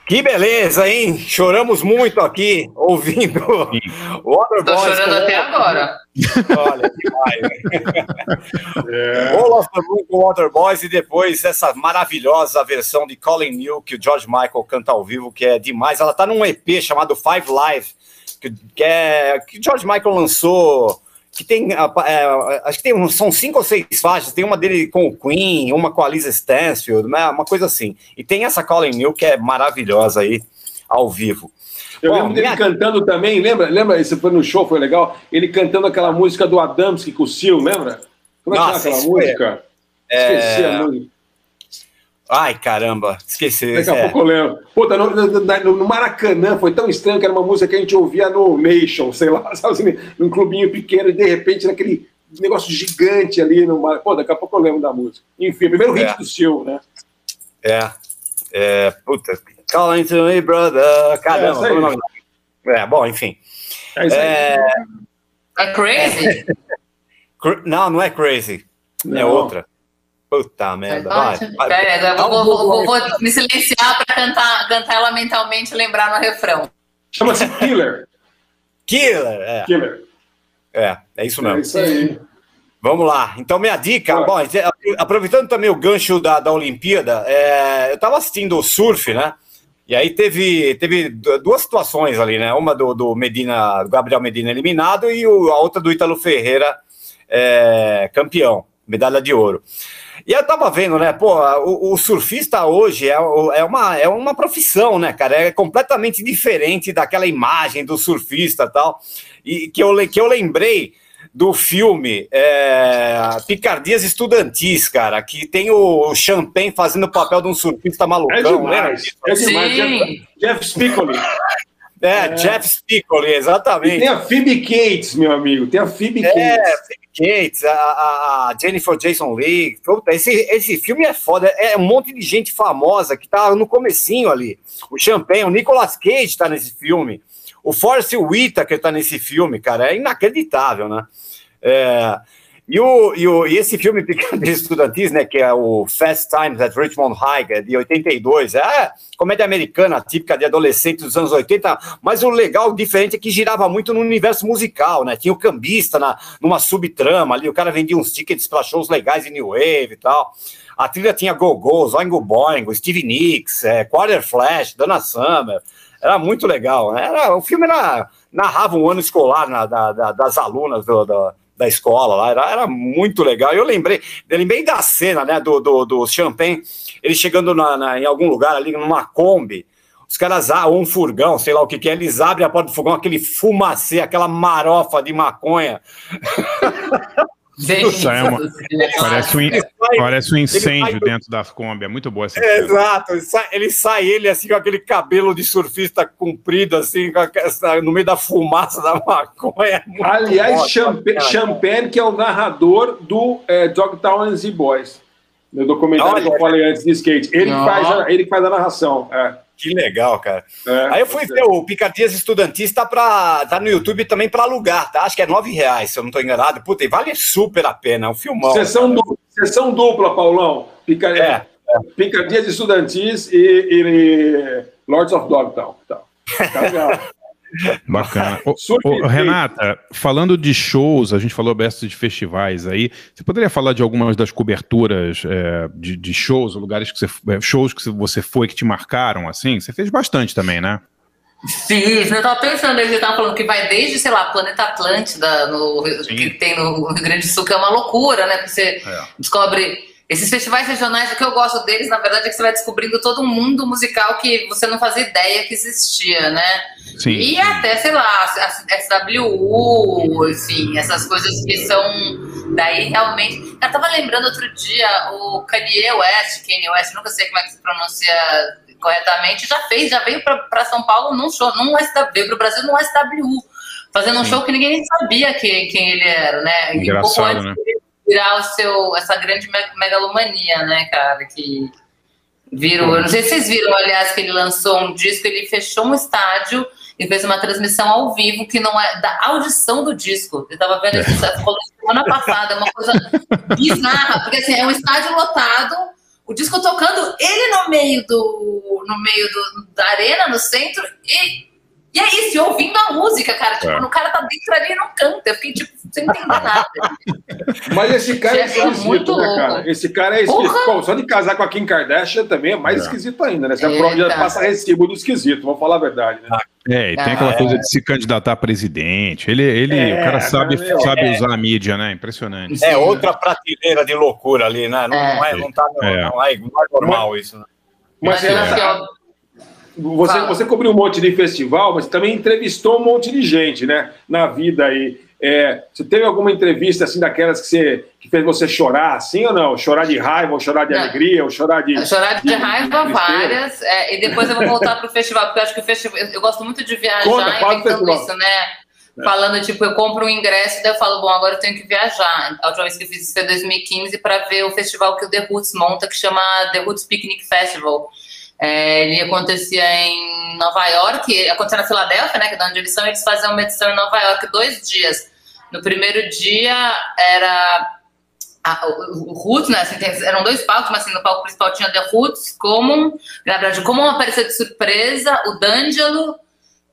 Que beleza, hein? Choramos muito aqui ouvindo o Waterboys. Tô chorando com- até agora. Olha, demais. [laughs] É. The Moon com Waterboys e depois essa maravilhosa versão de Colin New que o George Michael canta ao vivo, que é demais. Ela tá num EP chamado Five Live, que, que, é, que o George Michael lançou. Que tem, é, acho que tem, são cinco ou seis faixas. Tem uma dele com o Queen, uma com a Lisa Stansfield, né, uma coisa assim. E tem essa Colin New que é maravilhosa aí, ao vivo. Eu Bom, lembro dele minha- cantando também, lembra? Lembra? Esse foi no show, foi legal. Ele cantando aquela música do Adamski com o Sil, lembra? Como é que chama aquela música? é- Esqueci a música. Ai, caramba, esqueci. Daqui a é. pouco eu lembro. Puta, no, no- no- Maracanã foi tão estranho que era uma música que a gente ouvia no Nation, sei lá, [laughs] sabe assim, num clubinho pequeno, e de repente naquele negócio gigante ali no Mar... Pô, daqui a pouco eu lembro da música. Enfim, primeiro hit É. do Sil, né? É. É. Puta. Calling to me, brother. É, Caramba, como é o nome? É, bom, enfim. É isso. É, É crazy? [laughs] cr- Não, não é crazy. É Não. outra. Puta merda. Vai, vai. Pera, agora eu Dá um vou, vou- vou- vou me silenciar para cantar, cantar ela mentalmente e lembrar no refrão. Chama-se Killer. Killer. É, Killer. é, é isso mesmo. É isso aí. Vamos lá. Então, minha dica, Vai. bom, aproveitando também o gancho da, da Olimpíada, é, eu estava assistindo o surf, né? E aí teve, teve du- duas situações ali, né? Uma do, do Medina, do Gabriel Medina eliminado e o- a outra do Ítalo Ferreira é, campeão, medalha de ouro. E eu tava vendo, né? Pô, o, o surfista hoje é, é, uma, é uma profissão, né, cara? É completamente diferente daquela imagem do surfista e tal. E que eu, le- que eu lembrei do filme é, Picardias Estudantis, cara, que tem o Champagne fazendo o papel de um surfista É malucão, lembra demais. disso? É demais. Sim. Jeff, Jeff Spicoli. É, Jeff Spicoli, E exatamente. tem a Phoebe Cates, meu amigo. Tem a Phoebe É, Cates. Phoebe Cates, a, a- Jennifer Jason Leigh. Esse, esse filme é foda. É um monte de gente famosa que tá no comecinho ali. O Champagne, o Nicolas Cage tá nesse filme. O Forrest Whitaker tá nesse filme, cara. É inacreditável, né? É, e, o, e, o, e esse filme Picardias Estudantis, né, que é o Fast Times at Richmond High, é de 82, é comédia americana, típica de adolescente dos anos 80, mas o legal, diferente, é que girava muito no universo musical, né, tinha o cambista na, numa subtrama ali, o cara vendia uns tickets para shows legais em New Wave e tal, a trilha tinha Go-Go, Oingo Boingo, Steve Nicks, é, Quarter Flash, Dana Summer, era muito legal, né? era, o filme era, narrava um ano escolar na- da- da- das alunas do- do- da escola lá, era, era muito legal. Eu lembrei, eu lembrei da cena, né, do, do, do Champagne, ele chegando na, na- em algum lugar ali, numa Kombi, os caras, ah, ou um furgão, sei lá o que que é, eles abrem a porta do furgão, aquele fumacê, aquela marofa de maconha. Isso é uma- [laughs] Parece um, sai- parece um incêndio dentro da Kombi. É muito boa essa É, cena. Exato, ele sai, ele sai ele assim com aquele cabelo de surfista comprido, assim, no meio da fumaça da maconha. É muito Aliás, foda, Champa- cara. Champagne, que é o narrador do é, Dogtown and Z Boys. No documentário Olha. que eu falei antes de skate. Ele, Não. faz a, ele faz a narração. É. Que legal, cara. É. Aí eu fui ver o Picardias Estudantis, tá, pra, tá no YouTube também para alugar, tá? Acho que é nove reais, se eu não tô enganado. Puta, e vale super a pena, é um filmão. Sessão, dupla, sessão dupla, Paulão. Pica, É. Picadias Estudantis e, e Lords of Dogtown. Tá. Tá legal. Bacana. Ô, Super ô, Renata, falando de shows, a gente falou bastante de festivais aí. Você poderia falar de algumas das coberturas é, de, de shows, lugares que você, é, shows que você foi que te marcaram, assim? Você fez bastante também, né? Fiz, eu tava pensando, ele tava falando que vai desde, sei lá, Planeta Atlântida, no, que tem no Rio Grande do Sul, que é uma loucura, né? Porque você descobre. Esses festivais regionais, o que eu gosto deles, na verdade, é que você vai descobrindo todo um mundo musical que você não fazia ideia que existia, né? Sim. E até, sei lá, a SWU, enfim, essas coisas que são daí realmente. Eu tava lembrando outro dia o Kanye West, Kanye West, nunca sei como é que se pronuncia corretamente, já fez, já veio pra São Paulo num show, num SW, veio pro Brasil num SWU, fazendo um show que ninguém sabia que, quem ele era, né? Engraçado, né? virar o seu, essa grande me- megalomania, né, cara, que virou. Eu não sei se vocês viram, aliás, que ele lançou um disco, ele fechou um estádio e fez uma transmissão ao vivo que não é da audição do disco. Eu tava vendo [laughs] isso falou semana passada, é uma coisa bizarra, porque assim, é um estádio lotado, o disco tocando, ele no meio do. no meio do, da arena, no centro, e, e é isso, e ouvindo a música, cara. Tipo, É. o cara tá dentro ali e não canta. Eu fiquei, tipo, sem entender nada. Mas esse cara é Gente, é esquisito, muito né, louco. cara? Esse cara é esquisito. Pô, só de casar com a Kim Kardashian também é mais É. esquisito ainda, né? Você Eita. já passa recibo do esquisito, vamos falar a verdade, né? É, e tem Ah, aquela é. coisa de se candidatar a presidente. Ele, ele É, o cara sabe, meu, sabe é. usar a mídia, né? Impressionante. É outra prateleira de loucura ali, né? Não É. não é, não tá, não, É. não é, não é normal isso. Né? Mas Mas é, acho que, ó, Você, Fala. você cobriu um monte de festival, mas também entrevistou um monte de gente, né? Na vida aí. É, você teve alguma entrevista assim daquelas que, você, que fez você chorar, assim ou não? Chorar de raiva, ou chorar de Não. alegria, ou chorar de. Chorar de raiva, tristeza? várias. é, e depois eu vou voltar pro festival, porque eu acho que o festival. Eu, eu gosto muito de viajar Conta, fala do inventando festival. isso, né? Falando, tipo, eu compro um ingresso e daí eu falo, bom, agora eu tenho que viajar. A última vez que eu fiz isso foi em 2015 para ver o festival que o The Roots monta, que chama The Roots Picnic Festival. É, ele acontecia em Nova York, acontecia na Filadélfia, né, que é de onde eles são, eles faziam uma edição em Nova York dois dias. No primeiro dia era a- o, o Roots, né? assim, eram dois palcos, mas assim, no palco principal tinha The Roots, Common, na verdade, Common apareceu de surpresa, o D'Angelo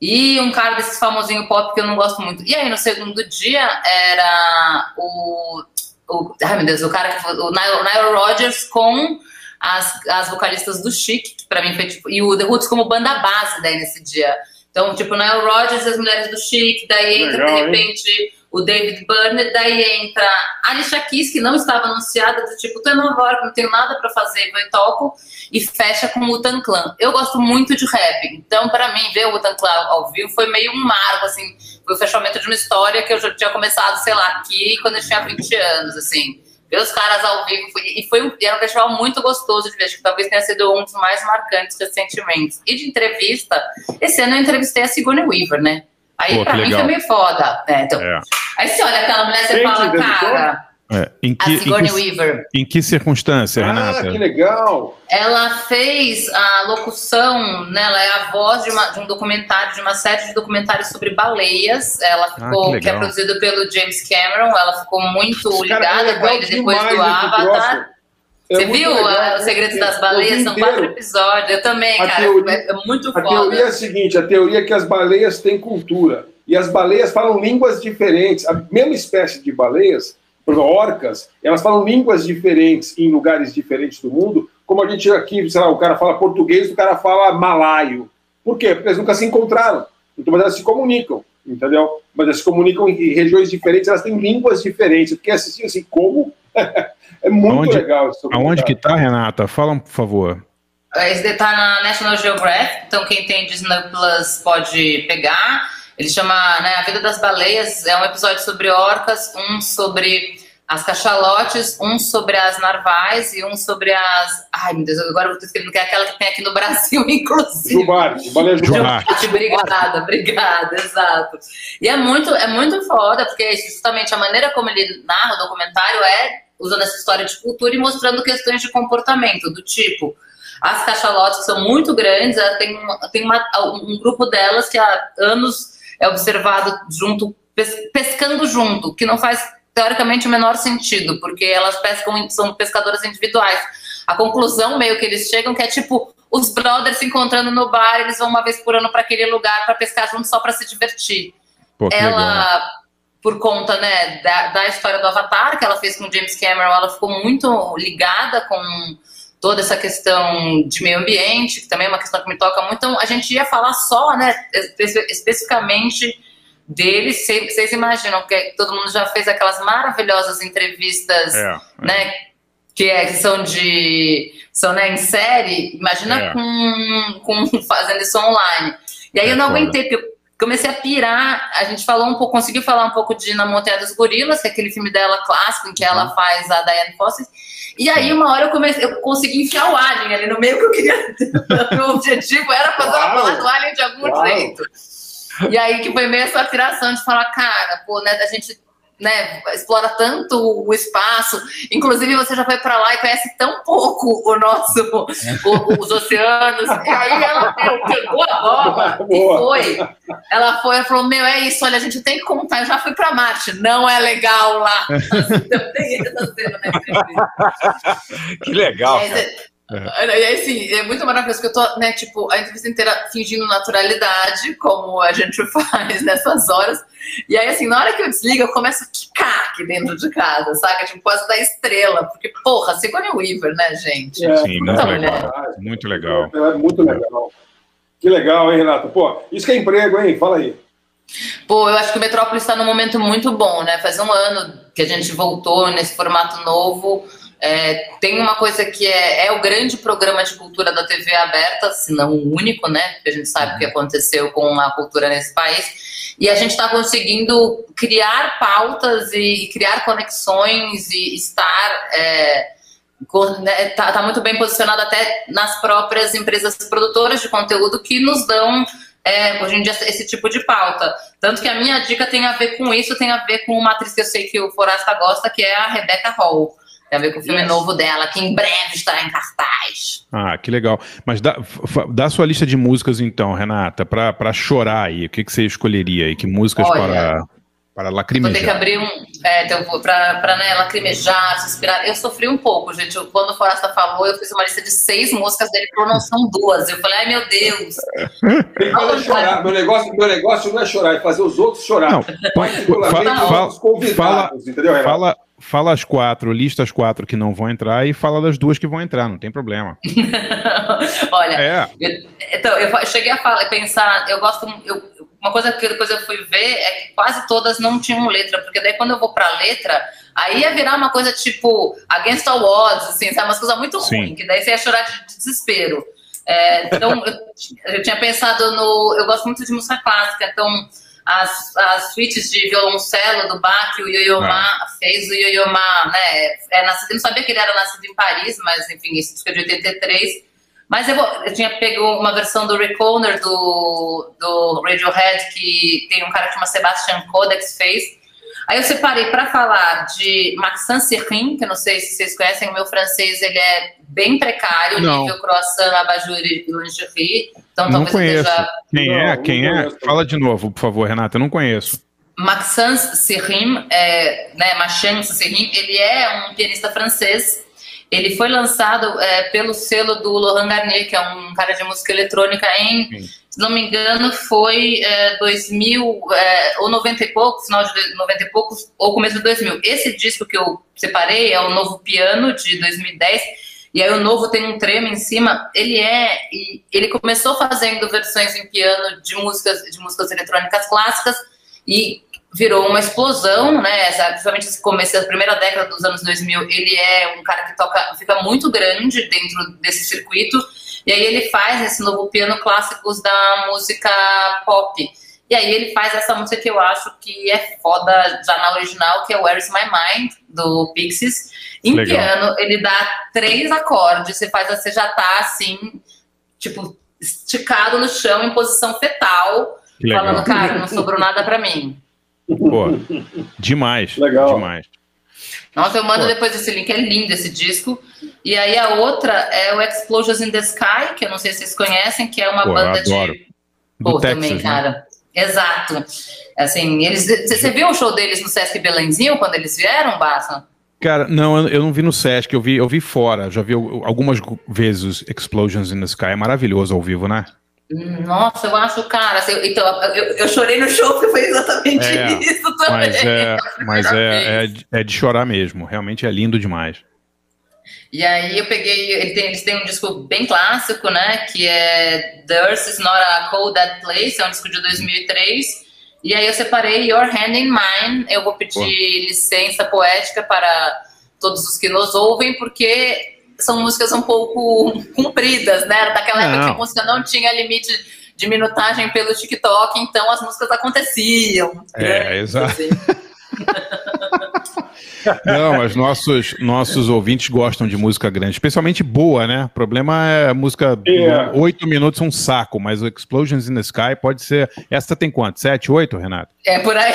e um cara desses famosinho pop que eu não gosto muito. E aí, no segundo dia, era o. o ai, meu Deus, o cara que. O Nile, Nile Rodgers com as, as vocalistas do Chic, que pra mim foi tipo. E o The Roots como banda base daí nesse dia. Então, tipo, Nile Rodgers e as mulheres do Chic, daí entra Legal, de hein? repente o David Byrne, daí entra a Alicia Keys, que não estava anunciada, do tipo, tô em Nova York, não tenho nada pra fazer, vou e toco, e fecha com o Wu-Tang Clan. Eu gosto muito de rap, então pra mim ver o Wu-Tang Clan ao vivo foi meio um marco, assim, foi o fechamento de uma história que eu já tinha começado, sei lá, aqui quando eu tinha 20 anos, assim. Ver os caras ao vivo, foi- e foi um, e era um festival muito gostoso de ver, acho que talvez tenha sido um dos mais marcantes recentemente. E de entrevista, esse ano eu entrevistei a Sigourney Weaver, né? Aí Pô, pra mim legal. foi meio foda. né? então, É. Aí você olha aquela mulher, você te fala, cara, É. Em, a que, em, Sigourney que, Weaver, em que circunstância, Ah, Renata? que legal! ela fez a locução, né, ela é a voz de, uma- de um documentário, de uma série de documentários sobre baleias. Ela ficou, que que, é produzido pelo James Cameron, ela ficou muito Cara, é ligada com ele depois do Avatar. É Você viu legal, ah, Os né? Segredos das Baleias? São quatro episódios. Eu também, A cara. teoria- é, é muito A foda. teoria é a seguinte: a teoria é que as baleias têm cultura. E as baleias falam línguas diferentes. A mesma espécie de baleias, por exemplo, orcas, elas falam línguas diferentes em lugares diferentes do mundo. Como a gente aqui, sei lá, o cara fala português, o cara fala malaio. Por quê? Porque eles nunca se encontraram. Então, mas elas se comunicam, entendeu? Mas elas se comunicam em regiões diferentes, elas têm línguas diferentes. Porque assistir assim, como? [laughs] é muito Aonde- legal isso. Aonde que tá, Renata? Fala, por favor. Esse tá na National Geographic, então quem tem Disney Plus pode pegar. Ele chama né, A Vida das Baleias, é um episódio sobre orcas, um sobre as cachalotes, um sobre as narvais e um sobre as. Ai, meu Deus, agora eu vou escrevendo que é aquela que tem aqui no [laughs] Brasil, inclusive. Jubarte, baleia Jubarte. Obrigada, obrigada, exato. E é muito, é muito foda, porque justamente a maneira como ele narra o documentário é usando essa história de cultura e mostrando questões de comportamento, do tipo, as cachalotes que são muito grandes, ela tem, uma- tem uma- um grupo delas que há anos é observado junto, pes- pescando junto, que não faz teoricamente o menor sentido, porque elas pescam, são pescadoras individuais. A conclusão meio que eles chegam que é tipo os brothers se encontrando no bar, eles vão uma vez por ano para aquele lugar para pescar junto só para se divertir. Pô, que legal. ela, por conta né, da, da história do Avatar que ela fez com o James Cameron, ela ficou muito ligada com toda essa questão de meio ambiente, que também é uma questão que me toca muito. Então, a gente ia falar só, né, espe- especificamente deles. Cê- Vocês imaginam que todo mundo já fez aquelas maravilhosas entrevistas, É, né, que, é, que são de são né, em série. Imagina É. com, com [laughs] fazendo isso online. E aí É eu não foda. aguentei, porque comecei a pirar. A gente falou um pouco, conseguiu falar um pouco de Na Montanha dos Gorilas, que é aquele filme dela clássico, em que ela Uhum. faz a Diane Foster. E aí, uma hora eu comecei, eu consegui enfiar o Alien ali no meio que eu queria. Meu [laughs] objetivo era fazer uma falar do Alien de algum Claro. jeito. E aí que foi meio essa aspiração de falar, cara, pô, né, a gente né, explora tanto o espaço. Inclusive, você já foi para lá e conhece tão pouco o nosso, o- os oceanos. E [laughs] aí ela pegou a bola e foi. Ela foi e falou: Meu, é isso, olha, a gente tem que contar. Eu já fui para Marte, não é legal lá. [laughs] Então tem essa cena na entrevista. Que legal, E E aí, assim, é muito maravilhoso que eu tô, né, tipo, a entrevista inteira fingindo naturalidade, como a gente [laughs] faz nessas horas. E aí, assim, na hora que eu desligo, eu começo a quicar aqui dentro de casa, saca? Tipo, quase da estrela. Porque, porra, Sigourney Weaver, né, gente? É, Sim, muito Puta legal. mulher. Muito legal. É muito legal. Que legal, hein, Renata? Pô, isso que é emprego, hein? Fala aí. Pô, eu acho que o Metrópolis está num momento muito bom, né? Faz um ano que a gente voltou nesse formato novo. É, tem uma coisa que é, é o grande programa de cultura da TV aberta, se não o único, né? Porque a gente sabe o que aconteceu com a cultura nesse país. E a gente está conseguindo criar pautas e, e criar conexões e estar. É, com- né, tá, tá muito bem posicionado até nas próprias empresas produtoras de conteúdo que nos dão é, hoje em dia esse tipo de pauta. Tanto que a minha dica tem a ver com isso, tem a ver com uma atriz que eu sei que o Forasta gosta, que é a Rebecca Hall. Tem a ver com o filme Yes. novo dela, que em breve estará em cartaz. Ah, que legal. Mas dá, dá a sua lista de músicas então, Renata, pra, pra chorar aí. O que, que você escolheria aí? Que músicas Olha, para, para Vou ter que lacrimejar? abrir um. É, então, vou- pra, pra né, lacrimejar, suspirar. Eu sofri um pouco, gente. Eu- Quando o Forasta falou, eu fiz uma lista de seis músicas dele, falou, não são duas. Eu falei, ai meu Deus. Tem que fazer chorar. Meu negócio, meu negócio não é chorar, é fazer os outros chorar. Não, põe- Particularmente fa- os fa- nossos convidados, fala- entendeu, Renato? Fala, fala as quatro, lista as quatro que não vão entrar e fala das duas que vão entrar, não tem problema. [laughs] Olha, É. eu- então, eu cheguei a falar, pensar, eu gosto. Eu, uma coisa que depois eu fui ver é que quase todas não tinham letra, porque daí quando eu vou pra letra, aí ia virar uma coisa tipo Against All Odds, assim, sabe? Umas coisas muito Sim. ruins, que daí você ia chorar de de desespero. É, então, eu, eu tinha pensado no. Eu gosto muito de música clássica, então as, as suítes de violoncelo do Bach que o Yo-Yo Ma fez, o Yo-Yo Ma, né? É nascido, eu não sabia que ele era nascido em Paris, mas enfim, esse disco é de 83. Mas eu, eu tinha pego uma versão do Rick Owner, do, do Radiohead, que tem um cara que chama Sebastian Codex fez. Aí eu separei para falar de Maxence Serrin, que eu não sei se vocês conhecem, o meu francês ele é bem precário, Não. nível croissant, abajur e lingerie. Então não conheço. esteja Quem Não, é? não Quem é? Fala de novo, por favor, Renata. Eu não conheço. Maxence Serrim, é, né, Maxence Serrim, ele é um pianista francês. Ele foi lançado é, pelo selo do Laurent Garnier, que é um cara de música eletrônica, em, Sim. Se não me engano, foi é, 2000, é, ou 90 e poucos, final de 90 e poucos, ou começo de 2000. Esse disco que eu separei é o Novo Piano, de 2010, e aí o novo tem um trema em cima. Ele é, ele começou fazendo versões em piano de músicas, de músicas eletrônicas clássicas, e virou uma explosão, né? Principalmente esse começo da primeira década dos anos 2000, ele é um cara que toca, fica muito grande dentro desse circuito. E aí ele faz esse novo piano clássicos da música pop. E aí ele faz essa música que eu acho que é foda já na original, que é Where Is My Mind, do Pixies. Em Legal. piano, ele dá três acordes, você faz, você já tá assim, tipo, esticado no chão em posição fetal, falando, cara, não sobrou nada pra mim. Pô, demais. Legal. Demais. Nossa, eu mando Pô. depois esse link, é lindo esse disco. E aí a outra é o Explosions in the Sky, que eu não sei se vocês conhecem, que é uma Pô, eu banda adoro. de. Do Pô, Texas, também, né? cara. Exato. Assim, eles. Você viu o show deles no Sesc Belenzinho quando eles vieram, Bassa? Cara, não, eu, não vi no Sesc, eu vi, eu vi fora. Já vi algumas vezes Explosions in the Sky. É maravilhoso ao vivo, né? Nossa, eu acho, cara. assim, então, eu, eu chorei no show porque foi exatamente É, isso também. Mas é, mas é, é, é de chorar mesmo. Realmente é lindo demais. E aí eu peguei, ele tem, eles têm um disco bem clássico, né? Que é The Earth is Not a Cold Dead Place, é um disco de 2003. E aí eu separei Your Hand in Mine. Eu vou pedir Pô. licença poética para todos os que nos ouvem, porque são músicas um pouco compridas, né? Daquela época que a Não. música não tinha limite de minutagem pelo TikTok, então as músicas aconteciam. É, exato. Assim. [laughs] Não, mas nossos, nossos ouvintes gostam de música grande, especialmente boa, né? O problema é a música. É. Oito minutos é um saco, mas o Explosions in the Sky pode ser. Essa tem quanto? Sete, oito, Renato? É por aí.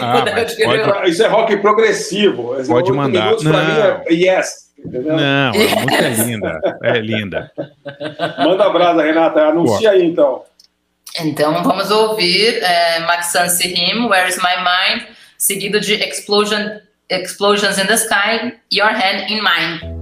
Ah, Por mas aí. pode- Isso é rock progressivo. Esse Pode mandar. minutos pra mim é yes. Entendeu? Não, a música é linda. É linda. Manda brasa, Renata. Anuncia aí então. Então vamos ouvir é, Maxence Him, Where is My Mind, seguido de Explosion, Explosions in the Sky, Your Hand in Mine.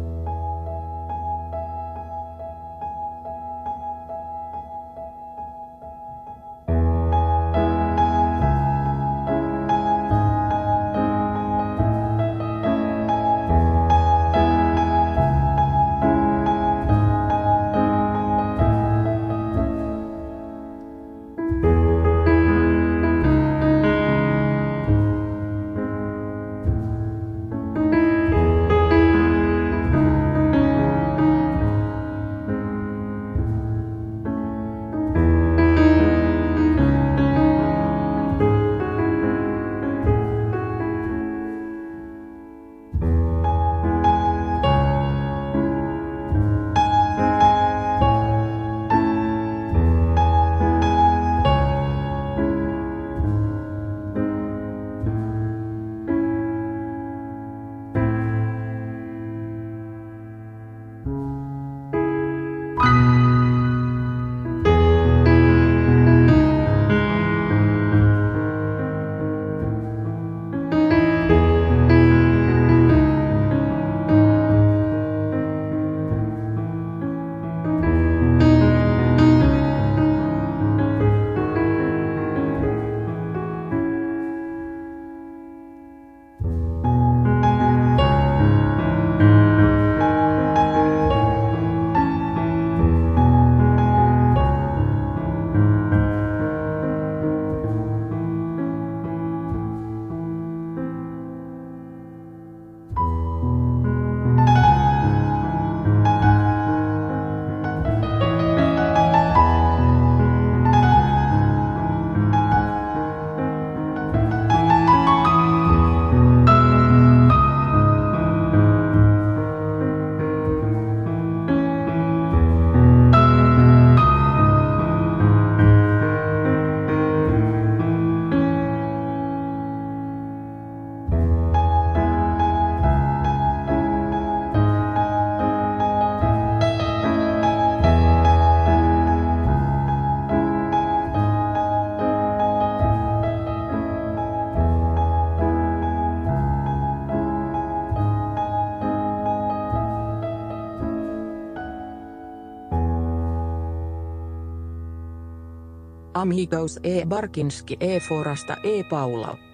Amigos e Barkinski e Forasta e Paula.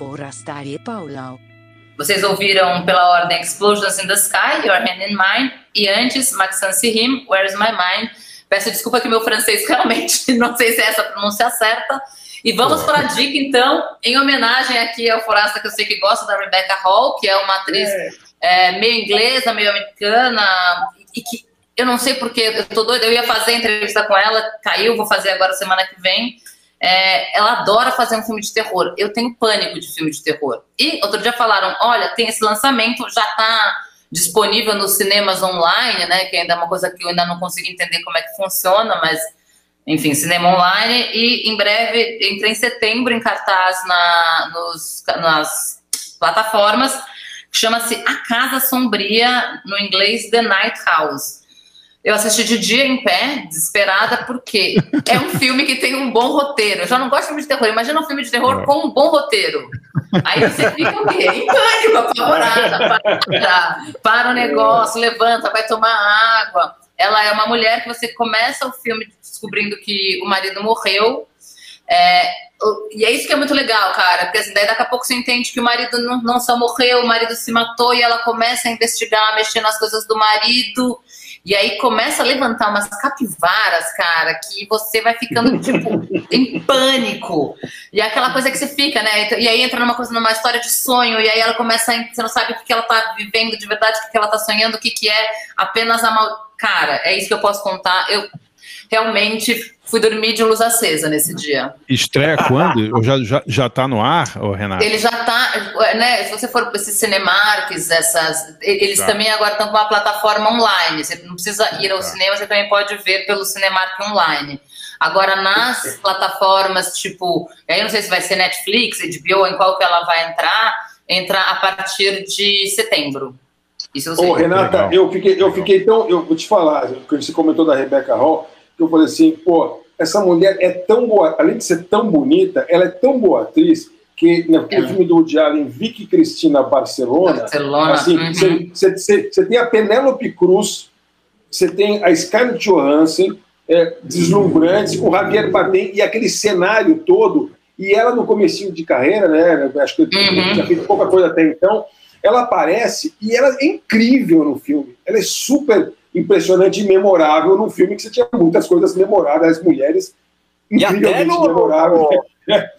Barsinski e Paulo. Vocês ouviram pela ordem Explosions in the Sky, Your Hand in Mine, e antes Maxence Him, Where's My Mind. Peço desculpa que meu francês [laughs] realmente não sei se é essa a pronúncia certa. E vamos para a dica, então, em homenagem aqui ao Forasta, que eu sei que gosta, da Rebecca Hall, que é uma atriz é, meio inglesa, meio americana, e que eu não sei porque, eu tô doida, eu ia fazer entrevista com ela, caiu, vou fazer agora semana que vem. É, ela adora fazer um filme de terror. Eu tenho pânico de filme de terror. E outro dia falaram: olha, tem esse lançamento, já está disponível nos cinemas online, né? Que ainda é uma coisa que eu ainda não consigo entender como é que funciona, mas enfim, cinema online. E em breve, entra em setembro em cartaz na, nos, nas plataformas, chama-se A Casa Sombria, no inglês The Night House. Eu assisti de dia em pé, desesperada, porque é um filme que tem um bom roteiro. Eu já não gosto de filme de terror. Imagina um filme de terror com um bom roteiro. Aí você fica o quê? Em pânico, apavorada. Para, para o negócio, levanta, vai tomar água. Ela é uma mulher que você começa o filme descobrindo que o marido morreu. É, e é isso que é muito legal, cara, porque assim, daí daqui a pouco você entende que o marido não, não só morreu, o marido se matou e ela começa a investigar, mexer nas coisas do marido. E aí começa a levantar umas capivaras, cara, que você vai ficando, tipo, [laughs] em pânico. E é aquela coisa que você fica, né? E aí entra numa coisa, numa história de sonho, e aí ela começa a. Você não sabe o que, ela tá vivendo de verdade, o que, que ela tá sonhando, o que, que é apenas a mal. Cara, é isso que eu posso contar. Eu realmente fui dormir de luz acesa nesse dia. Estreia quando? Ou já, já, já tá no ar, Renato? Ele já tá, né? Se você for para esses Cinemarks, essas, eles Tá. também agora estão com uma plataforma online. Você não precisa ir ao Tá. cinema, você também pode ver pelo Cinemark online. Agora, nas plataformas, tipo, aí não sei se vai ser Netflix, HBO, em qual que ela vai entrar, entra a partir de setembro. Isso eu sei. Ô, Renata, eu fiquei, eu fiquei tão. Eu vou te falar, que você comentou da Rebecca Hall, eu falei assim, pô, essa mulher é tão boa, além de ser tão bonita, ela é tão boa atriz que naquele filme do Woody Allen, Vicky Cristina Barcelona, Barcelona, assim, uhum. você você tem a Penélope Cruz, você tem a Scarlett Johansson, é, deslumbrantes, o Javier Bardem e aquele cenário todo, e ela no comecinho de carreira, né, acho que Uhum. tinha feito pouca coisa até então, ela aparece e ela é incrível no filme. Ela é super impressionante e memorável no filme, que você tinha muitas coisas memoráveis, as mulheres E até incrivelmente no, memoráveis.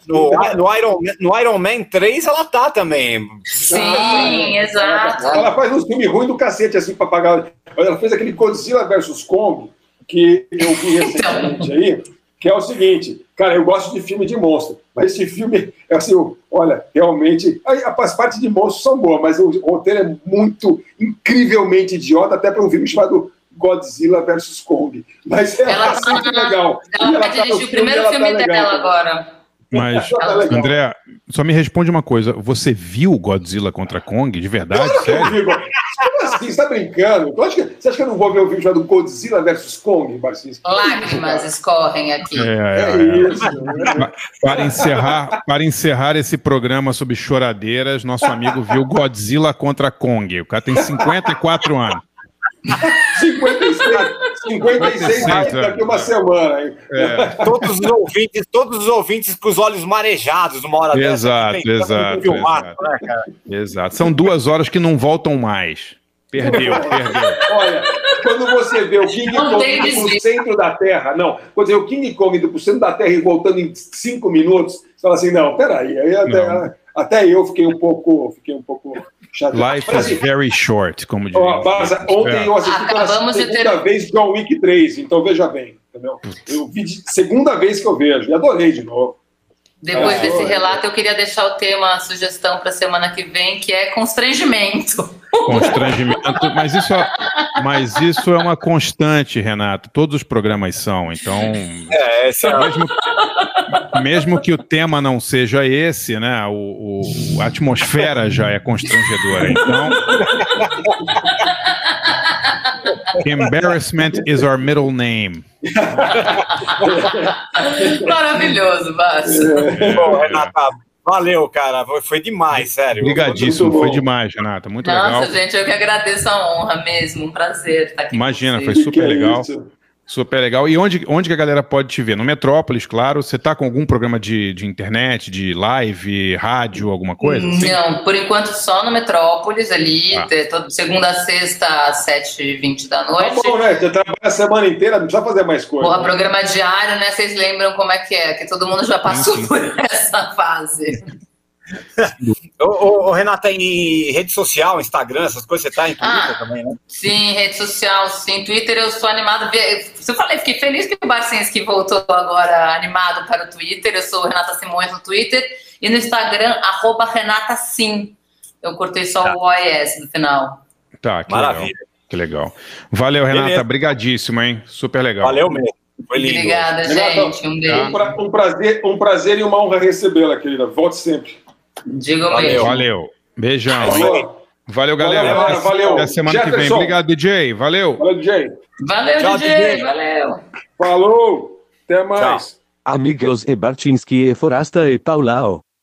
no, no [laughs] Iron, Man- no Iron Man 3 ela tá também. Sim, exato. Ela faz uns filmes ruins do cacete, assim, pra pagar. Ela fez aquele Godzilla vs. Kong, que eu vi recentemente aí, que é o seguinte, cara, eu gosto de filme de monstro, mas esse filme, é assim, olha, realmente, as partes de monstros são boas, mas o roteiro é muito, incrivelmente idiota, até para um filme chamado Godzilla vs. Kong. Mas é Ela bastante tá- legal. E Ela vai tá dirigir o primeiro ela tá filme legal dela agora. Mas, Tá. André, só me responde uma coisa. Você viu Godzilla contra Kong? De verdade? Claro que eu Sério? Vi, Como assim? Você tá brincando? Tu acha que- Você acha que eu não vou ver o vídeo chamado Godzilla vs. Kong, Barcinski? Lágrimas escorrem aqui. É, É é, é. isso. Para encerrar, para encerrar esse programa sobre choradeiras, nosso amigo viu Godzilla contra Kong. O cara tem 54 anos. 56, 56 mais daqui uma semana. hein? É. Todos os ouvintes, todos os ouvintes com os olhos marejados numa hora dessa, Exato, tentando exato, filmar, exato. né, cara? Exato. São duas horas que não voltam mais. Perdeu, [laughs] perdeu. Olha, quando você vê o King Não Kong indo pro desvio. centro da Terra, não, quando você vê o King Kong indo pro centro da Terra e voltando em cinco minutos, você fala assim, não, peraí, aí até, até eu fiquei um pouco, fiquei um pouco chateado. Life Mas, is assim, very short, como diz. ó, Baza, ontem É. eu assisti pela segunda ter- vez John Wick 3, então veja bem, entendeu? Eu vi de segunda vez que eu vejo, e adorei de novo. Depois É, desse relato, eu queria deixar o tema, a sugestão para semana que vem, que é constrangimento. Constrangimento, mas isso, é, mas isso é uma constante, Renato. Todos os programas são, então. É, esse é Mesmo, mesmo que o tema não seja esse, né? O, o- a atmosfera já é constrangedora. Então. Embarrassment is our middle name. Maravilhoso, Márcio. Pô, Renata, valeu, cara. Foi, foi demais, sério. Obrigadíssimo, foi demais, Renata. Muito Nossa, legal. gente, eu que agradeço a honra mesmo. Um prazer estar aqui. com Imagina, foi super é legal. isso. Super legal. E onde, onde que a galera pode te ver? No Metrópolis, claro. Você tá com algum programa de, de internet, de live, rádio, alguma coisa? assim? Não, por enquanto só no Metrópolis ali, Ah. todo- segunda a sexta às 7h20 da Tá noite. bom, né? Você trabalha a semana inteira, não precisa fazer mais coisa. Porra, programa diário, né? Vocês lembram como é que é? Que todo mundo já passou sim. por [laughs] essa fase. Ô, ô, ô, Renata, em rede social, Instagram, essas coisas, você tá em Twitter Ah. também, né? Sim, rede social, sim. Twitter, eu sou animada. Eu falei, fiquei feliz que o Barcinski voltou agora animado para o Twitter. Eu sou Renata Simões no Twitter. E no Instagram, arroba Renata Sim. Eu cortei só o OES no final. Tá, que Maravilha. legal. Que legal. Valeu, Renata. Beleza. Brigadíssimo, hein? Super legal. Valeu mesmo. Foi lindo. Obrigada, Renata, gente. Um Um, beijo. pra- um prazer, um prazer e uma honra recebê-la, querida. Volte sempre. Diga o Valeu. mesmo. Valeu. Beijão. Falou. Valeu, galera. Valeu, galera. Valeu. Até semana que vem. Jefferson. Obrigado, DJ. Valeu. Valeu, DJ. Valeu, Tchau, DJ. DJ. Valeu. Falou. Até mais. Amigos e Barchinski e Forasta e Paulao.